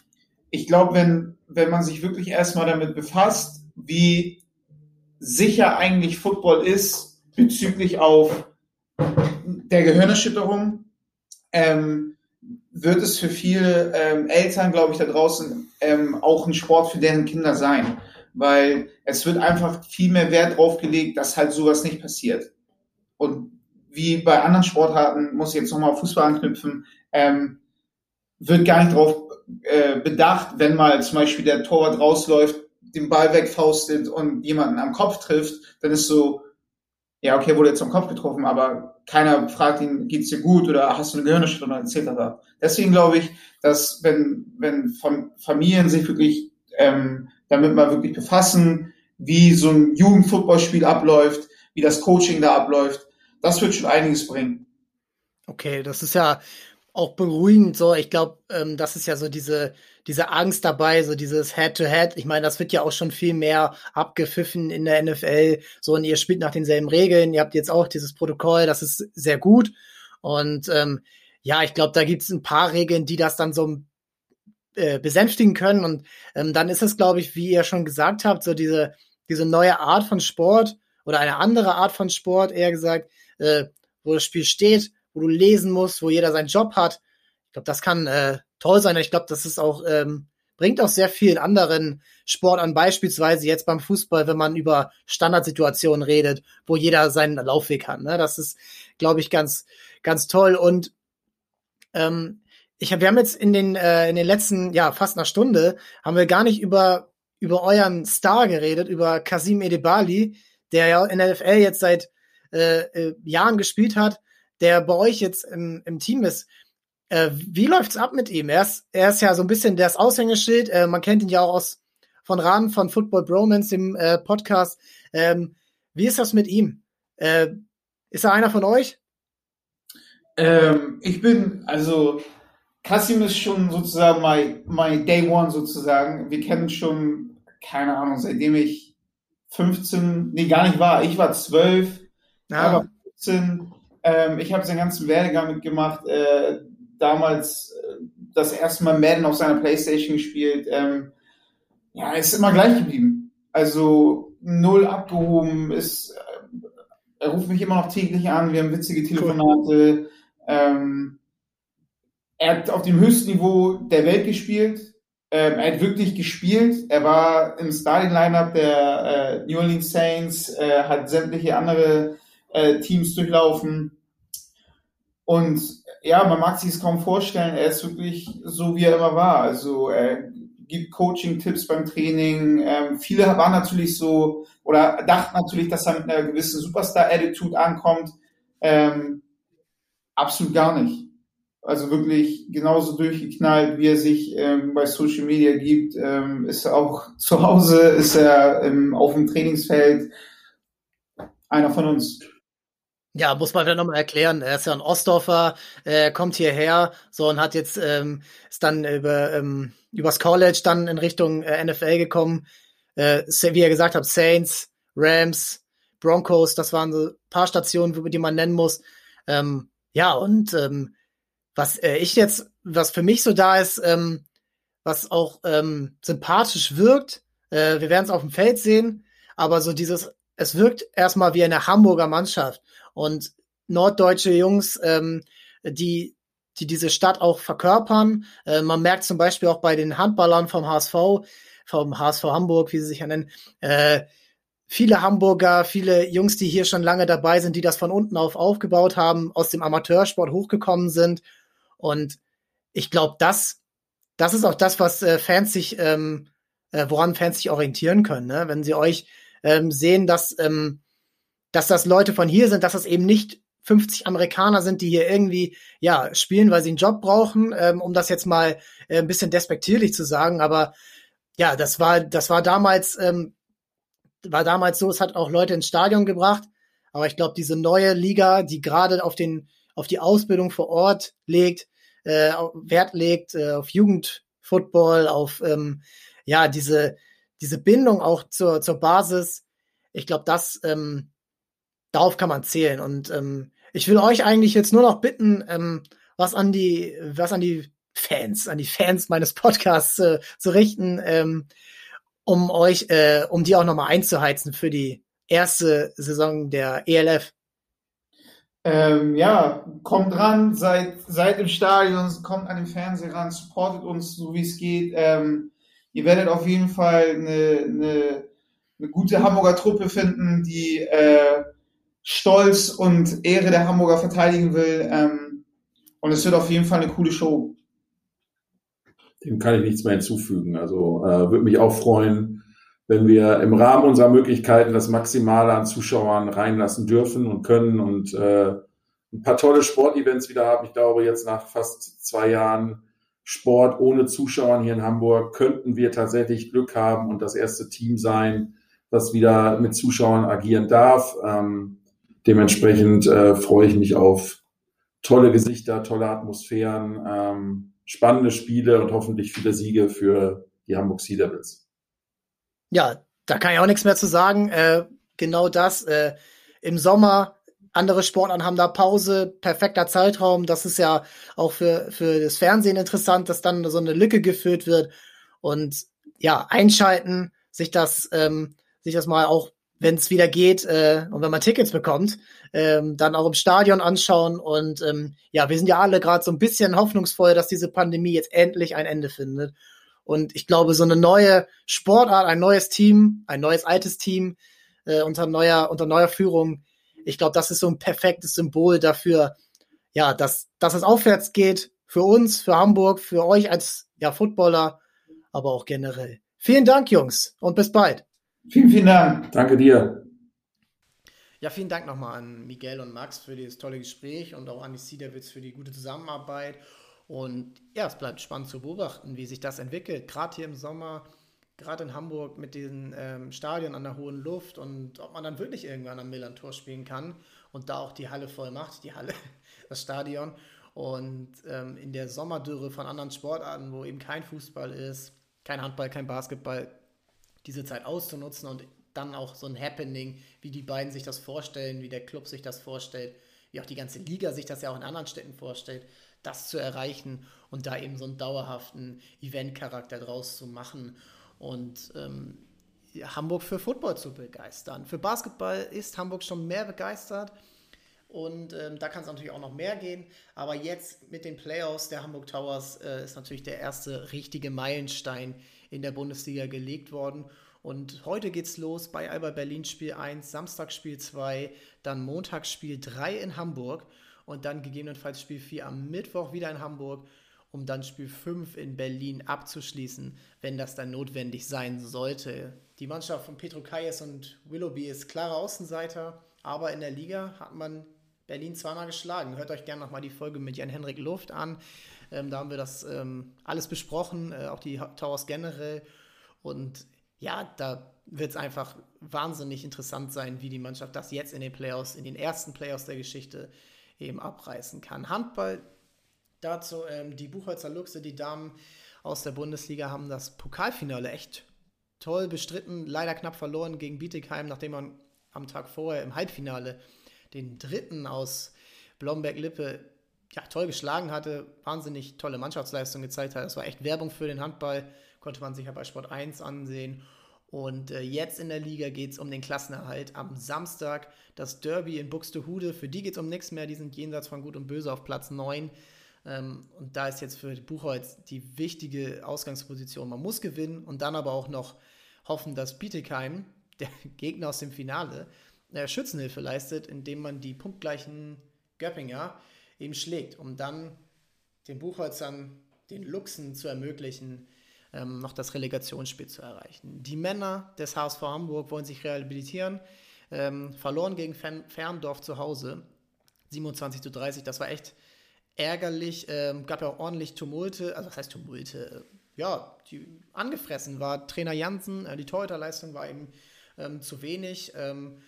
ich glaube, wenn, wenn man sich wirklich erstmal damit befasst, wie sicher eigentlich Football ist bezüglich auf der Gehirnerschütterung, ähm, wird es für viele ähm, Eltern, glaube ich, da draußen ähm, auch ein Sport für deren Kinder sein. Weil es wird einfach viel mehr Wert drauf gelegt, dass halt sowas nicht passiert. Und wie bei anderen Sportarten, muss ich jetzt nochmal auf Fußball anknüpfen, ähm, wird gar nicht drauf äh, bedacht, wenn mal zum Beispiel der Torwart rausläuft, den Ball wegfaustet und jemanden am Kopf trifft, dann ist so, ja, okay, wurde jetzt am Kopf getroffen, aber keiner fragt ihn, geht's dir gut oder hast du eine Gehirnerschütterung etc. Deswegen glaube ich, dass wenn, wenn Familien sich wirklich ähm, damit mal wirklich befassen, wie so ein Jugendfootballspiel abläuft, wie das Coaching da abläuft, das wird schon einiges bringen.
Okay, das ist ja auch beruhigend so. Ich glaube, ähm, das ist ja so diese, diese Angst dabei, so dieses Head-to-Head. -Head. Ich meine, das wird ja auch schon viel mehr abgepfiffen in der NFL. So, und ihr spielt nach denselben Regeln. Ihr habt jetzt auch dieses Protokoll, das ist sehr gut. Und ähm, ja, ich glaube, da gibt es ein paar Regeln, die das dann so äh, besänftigen können. Und ähm, dann ist es, glaube ich, wie ihr schon gesagt habt, so diese, diese neue Art von Sport oder eine andere Art von Sport, eher gesagt, äh, wo das Spiel steht, wo du lesen musst, wo jeder seinen Job hat. Ich glaube, das kann äh, toll sein. Ich glaube, das ist auch ähm, bringt auch sehr vielen anderen Sport an, beispielsweise jetzt beim Fußball, wenn man über Standardsituationen redet, wo jeder seinen Laufweg hat. Ne? Das ist, glaube ich, ganz, ganz toll. Und ähm, ich hab, wir haben jetzt in den, äh, in den letzten, ja, fast einer Stunde, haben wir gar nicht über, über euren Star geredet, über Kasim Edebali, der ja in der NFL jetzt seit äh, äh, Jahren gespielt hat der bei euch jetzt im, im Team ist. Äh, wie läuft's ab mit ihm? Er ist, er ist ja so ein bisschen das Aushängeschild. Äh, man kennt ihn ja auch aus von Rahmen von Football Bromance, dem äh, Podcast. Ähm, wie ist das mit ihm? Äh, ist er einer von euch?
Ähm, ich bin, also Kasim ist schon sozusagen my, my Day One sozusagen. Wir kennen schon, keine Ahnung, seitdem ich 15, nee, gar nicht war. Ich war 12, ah. er war 15. Ähm, ich habe seinen ganzen Werdegang mitgemacht. Äh, damals äh, das erste Mal Madden auf seiner Playstation gespielt. Ähm, ja, ist immer gleich geblieben. Also null abgehoben, ist, äh, er ruft mich immer noch täglich an, wir haben witzige Telefonate. Ähm, er hat auf dem höchsten Niveau der Welt gespielt. Ähm, er hat wirklich gespielt. Er war im Starting-Lineup der äh, New Orleans Saints, äh, hat sämtliche andere äh, Teams durchlaufen. Und ja, man mag sich es kaum vorstellen, er ist wirklich so, wie er immer war. Also er gibt Coaching-Tipps beim Training. Ähm, viele waren natürlich so oder dachten natürlich, dass er mit einer gewissen Superstar-Attitude ankommt. Ähm, absolut gar nicht. Also wirklich genauso durchgeknallt, wie er sich ähm, bei Social Media gibt, ähm, ist er auch zu Hause, ist er ähm, auf dem Trainingsfeld einer von uns.
Ja, muss man dann nochmal erklären. Er ist ja ein Ostdorfer, äh, kommt hierher, so und hat jetzt ähm, ist dann über ähm, übers College dann in Richtung äh, NFL gekommen. Äh, wie er gesagt hat, Saints, Rams, Broncos, das waren so paar Stationen, die man nennen muss. Ähm, ja, und ähm, was äh, ich jetzt, was für mich so da ist, ähm, was auch ähm, sympathisch wirkt, äh, wir werden es auf dem Feld sehen, aber so dieses, es wirkt erstmal wie eine Hamburger Mannschaft und norddeutsche Jungs, ähm, die die diese Stadt auch verkörpern. Äh, man merkt zum Beispiel auch bei den Handballern vom HSV, vom HSV Hamburg, wie sie sich ja nennen, äh, viele Hamburger, viele Jungs, die hier schon lange dabei sind, die das von unten auf aufgebaut haben, aus dem Amateursport hochgekommen sind. Und ich glaube, das, das ist auch das, was äh, Fans sich, ähm, äh, woran Fans sich orientieren können, ne? wenn sie euch ähm, sehen, dass ähm, dass das Leute von hier sind, dass das eben nicht 50 Amerikaner sind, die hier irgendwie ja spielen, weil sie einen Job brauchen, ähm, um das jetzt mal äh, ein bisschen despektierlich zu sagen. Aber ja, das war das war damals ähm, war damals so, es hat auch Leute ins Stadion gebracht. Aber ich glaube, diese neue Liga, die gerade auf den, auf die Ausbildung vor Ort legt, äh, Wert legt, äh, auf Jugendfootball, auf ähm, ja, diese, diese Bindung auch zur, zur Basis, ich glaube, das, ähm, darauf kann man zählen. Und ähm, ich will euch eigentlich jetzt nur noch bitten, ähm, was an die, was an die Fans, an die Fans meines Podcasts äh, zu richten, ähm, um euch, äh, um die auch nochmal einzuheizen für die erste Saison der ELF.
Ähm, ja, kommt ran, seid, seid im Stadion, kommt an den Fernseher ran, supportet uns so wie es geht. Ähm, ihr werdet auf jeden Fall eine, eine, eine gute Hamburger Truppe finden, die äh, Stolz und Ehre der Hamburger verteidigen will. Ähm, und es wird auf jeden Fall eine coole Show.
Dem kann ich nichts mehr hinzufügen. Also äh, würde mich auch freuen, wenn wir im Rahmen unserer Möglichkeiten das Maximale an Zuschauern reinlassen dürfen und können und äh, ein paar tolle Sportevents wieder haben. Ich glaube, jetzt nach fast zwei Jahren Sport ohne Zuschauern hier in Hamburg könnten wir tatsächlich Glück haben und das erste Team sein, das wieder mit Zuschauern agieren darf. Ähm, dementsprechend äh, freue ich mich auf tolle Gesichter, tolle Atmosphären, ähm, spannende Spiele und hoffentlich viele Siege für die Hamburg Sea Devils.
Ja, da kann ich auch nichts mehr zu sagen. Äh, genau das. Äh, Im Sommer, andere Sportarten haben da Pause, perfekter Zeitraum. Das ist ja auch für, für das Fernsehen interessant, dass dann so eine Lücke gefüllt wird. Und ja, einschalten, sich das, ähm, sich das mal auch wenn es wieder geht äh, und wenn man Tickets bekommt, ähm, dann auch im Stadion anschauen. Und ähm, ja, wir sind ja alle gerade so ein bisschen hoffnungsvoll, dass diese Pandemie jetzt endlich ein Ende findet. Und ich glaube, so eine neue Sportart, ein neues Team, ein neues altes Team äh, unter neuer unter neuer Führung, ich glaube, das ist so ein perfektes Symbol dafür, ja, dass dass es aufwärts geht für uns, für Hamburg, für euch als ja Footballer, aber auch generell. Vielen Dank, Jungs, und bis bald.
Vielen, vielen Dank.
Danke dir.
Ja, vielen Dank nochmal an Miguel und Max für dieses tolle Gespräch und auch an die Devils für die gute Zusammenarbeit. Und ja, es bleibt spannend zu beobachten, wie sich das entwickelt. Gerade hier im Sommer, gerade in Hamburg mit den ähm, Stadien an der hohen Luft und ob man dann wirklich irgendwann am Millantor spielen kann und da auch die Halle voll macht, die Halle, das Stadion. Und ähm, in der Sommerdürre von anderen Sportarten, wo eben kein Fußball ist, kein Handball, kein Basketball, diese Zeit auszunutzen und dann auch so ein Happening, wie die beiden sich das vorstellen, wie der Club sich das vorstellt, wie auch die ganze Liga sich das ja auch in anderen Städten vorstellt, das zu erreichen und da eben so einen dauerhaften Eventcharakter draus zu machen und ähm, Hamburg für Football zu begeistern. Für Basketball ist Hamburg schon mehr begeistert und ähm, da kann es natürlich auch noch mehr gehen. Aber jetzt mit den Playoffs der Hamburg Towers äh, ist natürlich der erste richtige Meilenstein in der Bundesliga gelegt worden. Und heute geht's los bei Alba Berlin Spiel 1, Samstag Spiel 2, dann Montag Spiel 3 in Hamburg und dann gegebenenfalls Spiel 4 am Mittwoch wieder in Hamburg, um dann Spiel 5 in Berlin abzuschließen, wenn das dann notwendig sein sollte. Die Mannschaft von Petro Kayes und Willoughby ist klarer Außenseiter, aber in der Liga hat man Berlin zweimal geschlagen. Hört euch gerne nochmal die Folge mit Jan-Henrik Luft an. Ähm, da haben wir das ähm, alles besprochen, äh, auch die Towers generell. Und ja, da wird es einfach wahnsinnig interessant sein, wie die Mannschaft das jetzt in den Playoffs, in den ersten Playoffs der Geschichte eben abreißen kann. Handball dazu, ähm, die Buchholzer Luchse, die Damen aus der Bundesliga haben das Pokalfinale echt toll bestritten, leider knapp verloren gegen Bietigheim, nachdem man am Tag vorher im Halbfinale den dritten aus Blomberg-Lippe ja, toll geschlagen hatte, wahnsinnig tolle Mannschaftsleistung gezeigt hat. Das war echt Werbung für den Handball, konnte man sich ja bei Sport 1 ansehen. Und äh, jetzt in der Liga geht es um den Klassenerhalt. Am Samstag das Derby in Buxtehude. Für die geht es um nichts mehr. Die sind jenseits von Gut und Böse auf Platz 9. Ähm, und da ist jetzt für Buchholz die wichtige Ausgangsposition. Man muss gewinnen und dann aber auch noch hoffen, dass Bietigheim, der Gegner aus dem Finale, äh, Schützenhilfe leistet, indem man die punktgleichen Göppinger eben schlägt, um dann den Buchholzern, den Luchsen zu ermöglichen, ähm, noch das Relegationsspiel zu erreichen. Die Männer des HSV Hamburg wollen sich rehabilitieren, ähm, verloren gegen Ferndorf zu Hause, 27 zu 30, das war echt ärgerlich, ähm, gab ja auch ordentlich Tumulte, also was heißt Tumulte? Ja, die angefressen war Trainer Jansen, äh, die Torhüterleistung war eben ähm, zu wenig. Ähm,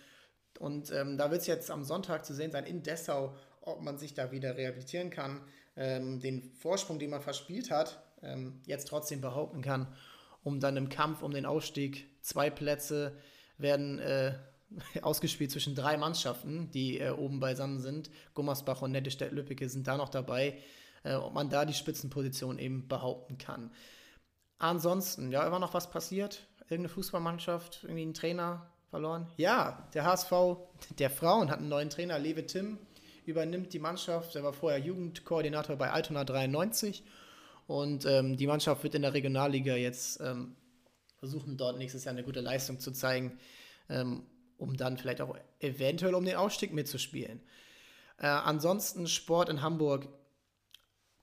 und ähm, da wird es jetzt am Sonntag zu sehen sein in Dessau, ob man sich da wieder rehabilitieren kann, ähm, den Vorsprung, den man verspielt hat, ähm, jetzt trotzdem behaupten kann, um dann im Kampf um den Aufstieg zwei Plätze werden äh, ausgespielt zwischen drei Mannschaften, die äh, oben beisammen sind. Gummersbach und Nettestedt-Lübbecke sind da noch dabei, äh, ob man da die Spitzenposition eben behaupten kann. Ansonsten, ja, immer noch was passiert? Irgendeine Fußballmannschaft, irgendwie ein Trainer verloren? Ja, der HSV der Frauen hat einen neuen Trainer, Lewe Tim, übernimmt die Mannschaft. Er war vorher Jugendkoordinator bei Altona 93 und ähm, die Mannschaft wird in der Regionalliga jetzt ähm, versuchen, dort nächstes Jahr eine gute Leistung zu zeigen. Ähm, um dann vielleicht auch eventuell um den Ausstieg mitzuspielen. Äh, ansonsten Sport in Hamburg,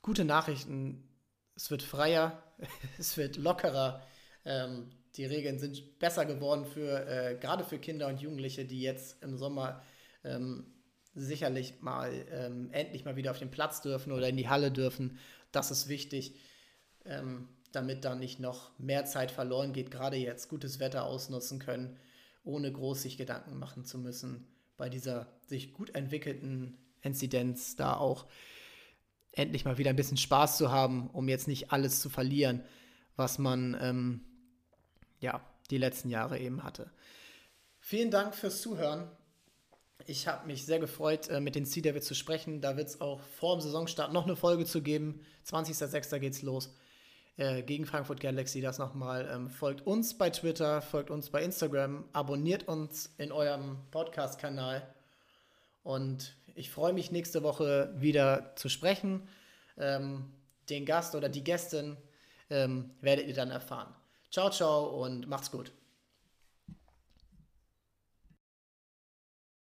gute Nachrichten. Es wird freier, es wird lockerer. Ähm, die Regeln sind besser geworden für äh, gerade für Kinder und Jugendliche, die jetzt im Sommer ähm, sicherlich mal ähm, endlich mal wieder auf den Platz dürfen oder in die Halle dürfen. Das ist wichtig, ähm, damit da nicht noch mehr Zeit verloren geht. Gerade jetzt gutes Wetter ausnutzen können ohne groß sich Gedanken machen zu müssen, bei dieser sich gut entwickelten Inzidenz da auch endlich mal wieder ein bisschen Spaß zu haben, um jetzt nicht alles zu verlieren, was man ähm, ja die letzten Jahre eben hatte. Vielen Dank fürs Zuhören. Ich habe mich sehr gefreut, äh, mit den Sea Devils zu sprechen. Da wird es auch vor dem Saisonstart noch eine Folge zu geben. 20.06. geht's los. Äh, gegen Frankfurt Galaxy das nochmal. Ähm, folgt uns bei Twitter, folgt uns bei Instagram, abonniert uns in eurem Podcast-Kanal. Und ich freue mich nächste Woche wieder zu sprechen. Ähm, den Gast oder die Gästin ähm, werdet ihr dann erfahren. Ciao, ciao und macht's gut.